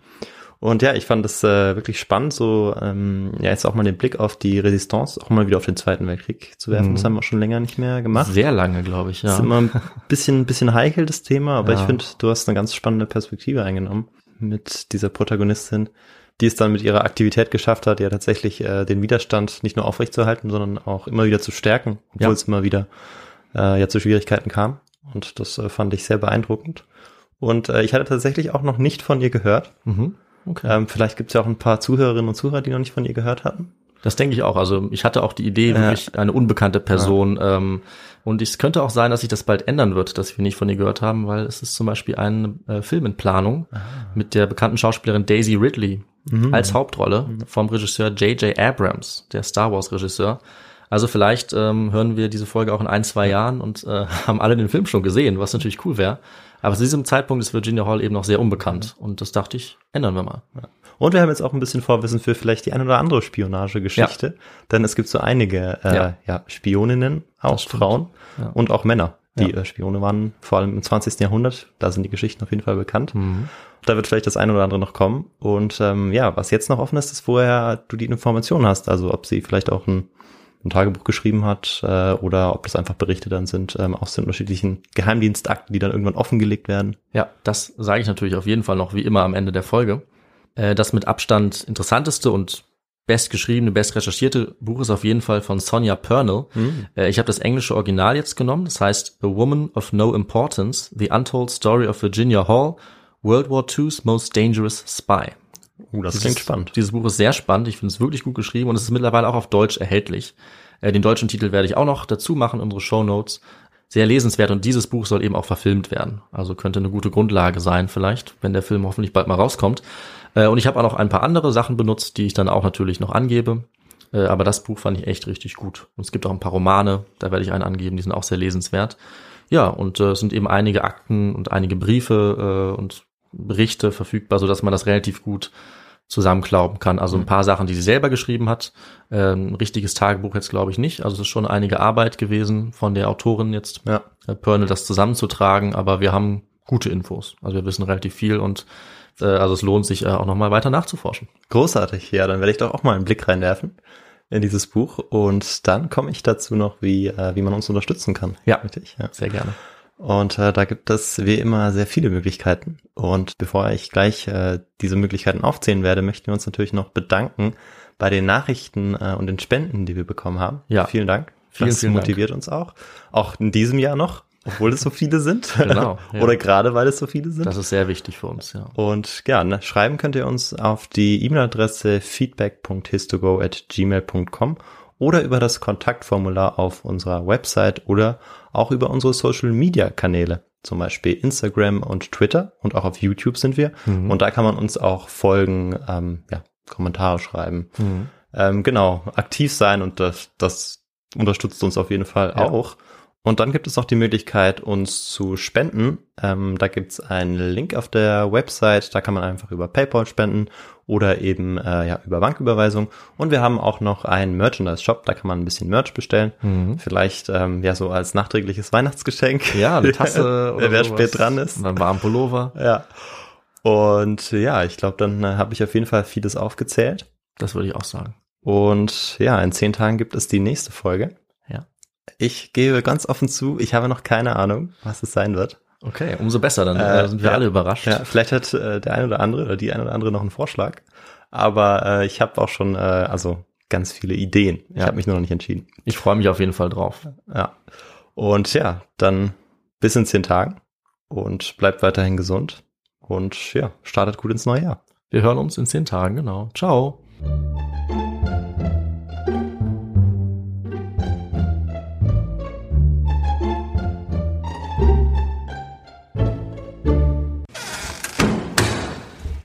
Und ja, ich fand es äh, wirklich spannend, so ähm, ja jetzt auch mal den Blick auf die Resistance, auch mal wieder auf den Zweiten Weltkrieg zu werfen. Mhm. Das haben wir auch schon länger nicht mehr gemacht. Sehr lange, glaube ich, Das ja. ist immer ein bisschen, bisschen heikel, das Thema, aber Ja. ich finde, du hast eine ganz spannende Perspektive eingenommen mit dieser Protagonistin, die es dann mit ihrer Aktivität geschafft hat, ja tatsächlich äh, den Widerstand nicht nur aufrechtzuerhalten, sondern auch immer wieder zu stärken, obwohl Ja. es immer wieder äh, ja zu Schwierigkeiten kam. Und das äh, fand ich sehr beeindruckend. Und äh, ich hatte tatsächlich auch noch nicht von ihr gehört. Mhm. Okay. Ähm, vielleicht gibt es ja auch ein paar Zuhörerinnen und Zuhörer, die noch nicht von ihr gehört hatten. Das denke ich auch. Also ich hatte auch die Idee, wirklich eine unbekannte Person. Ähm, und es könnte auch sein, dass sich das bald ändern wird, dass wir nicht von ihr gehört haben, weil es ist zum Beispiel ein äh, Film in Planung mit der bekannten Schauspielerin Daisy Ridley als Hauptrolle vom Regisseur J.J. Abrams, der Star Wars Regisseur. Also vielleicht ähm, hören wir diese Folge auch in ein, zwei Jahren und äh, [laughs] haben alle den Film schon gesehen, was natürlich cool wäre. Aber zu diesem Zeitpunkt ist Virginia Hall eben noch sehr unbekannt. Und das dachte ich, ändern wir mal. Und wir haben jetzt auch ein bisschen Vorwissen für vielleicht die ein oder andere Spionagegeschichte, denn es gibt so einige äh, Ja. ja. Spioninnen, auch. Frauen Ja. und auch Männer, die Ja. äh, Spione waren, vor allem im 20. Jahrhundert. Da sind die Geschichten auf jeden Fall bekannt. Mhm. Da wird vielleicht das eine oder andere noch kommen. Und ähm, ja, was jetzt noch offen ist, ist, woher du die Informationen hast. Also ob sie vielleicht auch ein, ein Tagebuch geschrieben hat äh, oder ob das einfach Berichte dann sind ähm, aus den unterschiedlichen Geheimdienstakten, die dann irgendwann offengelegt werden. Ja, das sage ich natürlich auf jeden Fall noch wie immer am Ende der Folge. Äh, das mit Abstand interessanteste und bestgeschriebene, best recherchierte Buch ist auf jeden Fall von Sonja Pernell. Äh, ich habe das englische Original jetzt genommen. Das heißt A Woman of No Importance, The Untold Story of Virginia Hall, World War II's Most Dangerous Spy. Uh, das Dieses- klingt spannend. Dieses Buch ist sehr spannend. Ich finde es wirklich gut geschrieben und es ist mittlerweile auch auf Deutsch erhältlich. Äh, den deutschen Titel werde ich auch noch dazu machen, unsere Show Notes. Sehr lesenswert und dieses Buch soll eben auch verfilmt werden. Also könnte eine gute Grundlage sein vielleicht, wenn der Film hoffentlich bald mal rauskommt. Äh, und ich habe auch noch ein paar andere Sachen benutzt, die ich dann auch natürlich noch angebe. Äh, aber das Buch fand ich echt richtig gut. Und es gibt auch ein paar Romane, da werde ich einen angeben, die sind auch sehr lesenswert. Ja, und äh, es sind eben einige Akten und einige Briefe äh, und Berichte verfügbar, so dass man das relativ gut zusammenklauben kann. Also ein paar Sachen, die sie selber geschrieben hat. Ähm, ein richtiges Tagebuch jetzt glaube ich nicht. Also es ist schon einige Arbeit gewesen von der Autorin jetzt, Ja. äh, Pernell, das zusammenzutragen. Aber wir haben gute Infos. Also wir wissen relativ viel und äh, also es lohnt sich äh, auch nochmal weiter nachzuforschen. Großartig, ja, dann werde ich doch auch mal einen Blick reinwerfen in dieses Buch und dann komme ich dazu noch, wie, äh, wie man uns unterstützen kann. Ja. Richtig, ja. Sehr gerne. Und äh, da gibt es wie immer sehr viele Möglichkeiten. Und bevor ich gleich äh, diese Möglichkeiten aufzählen werde, möchten wir uns natürlich noch bedanken bei den Nachrichten äh, und den Spenden, die wir bekommen haben. Ja. Vielen Dank. Vielen, das vielen Dank. motiviert uns auch. Auch in diesem Jahr noch, obwohl es so viele sind. [laughs] Genau, [laughs] ja. Oder gerade weil es so viele sind. Das ist sehr wichtig für uns, ja. Und ja, ne, schreiben könnt ihr uns auf die E-Mail-Adresse feedback.histogo@gmail.com oder über das Kontaktformular auf unserer Website oder auch über unsere Social-Media-Kanäle, zum Beispiel Instagram und Twitter und auch auf YouTube sind wir. Mhm. Und da kann man uns auch folgen, ähm, ja, Kommentare schreiben. Mhm. Ähm, genau, aktiv sein und das, das unterstützt uns auf jeden Fall Ja. auch. Und dann gibt es noch die Möglichkeit, uns zu spenden. Ähm, da gibt es einen Link auf der Website, da kann man einfach über PayPal spenden oder eben äh, ja, über Banküberweisung. Und wir haben auch noch einen Merchandise-Shop, da kann man ein bisschen Merch bestellen. Mhm. Vielleicht ähm, ja so als nachträgliches Weihnachtsgeschenk. Ja, eine [laughs] Tasse oder Wer sowas. spät dran ist. Und einen warmen Pullover. Ja. Und ja, ich glaube, dann äh, habe ich auf jeden Fall vieles aufgezählt. Das würde ich auch sagen. Und ja, in zehn Tagen gibt es die nächste Folge. Ich gebe ganz offen zu, ich habe noch keine Ahnung, was es sein wird. Okay, umso besser, dann Äh, äh, sind wir ja. alle überrascht. Ja, vielleicht hat äh, der eine oder andere oder die eine oder andere noch einen Vorschlag. Aber äh, ich habe auch schon äh, also ganz viele Ideen. Ich Ja. habe mich nur noch nicht entschieden. Ich freue mich auf jeden Fall drauf. Ja. Und ja, dann bis in zehn Tagen und bleibt weiterhin gesund und ja, startet gut ins neue Jahr. Wir hören uns in zehn Tagen, genau. Ciao.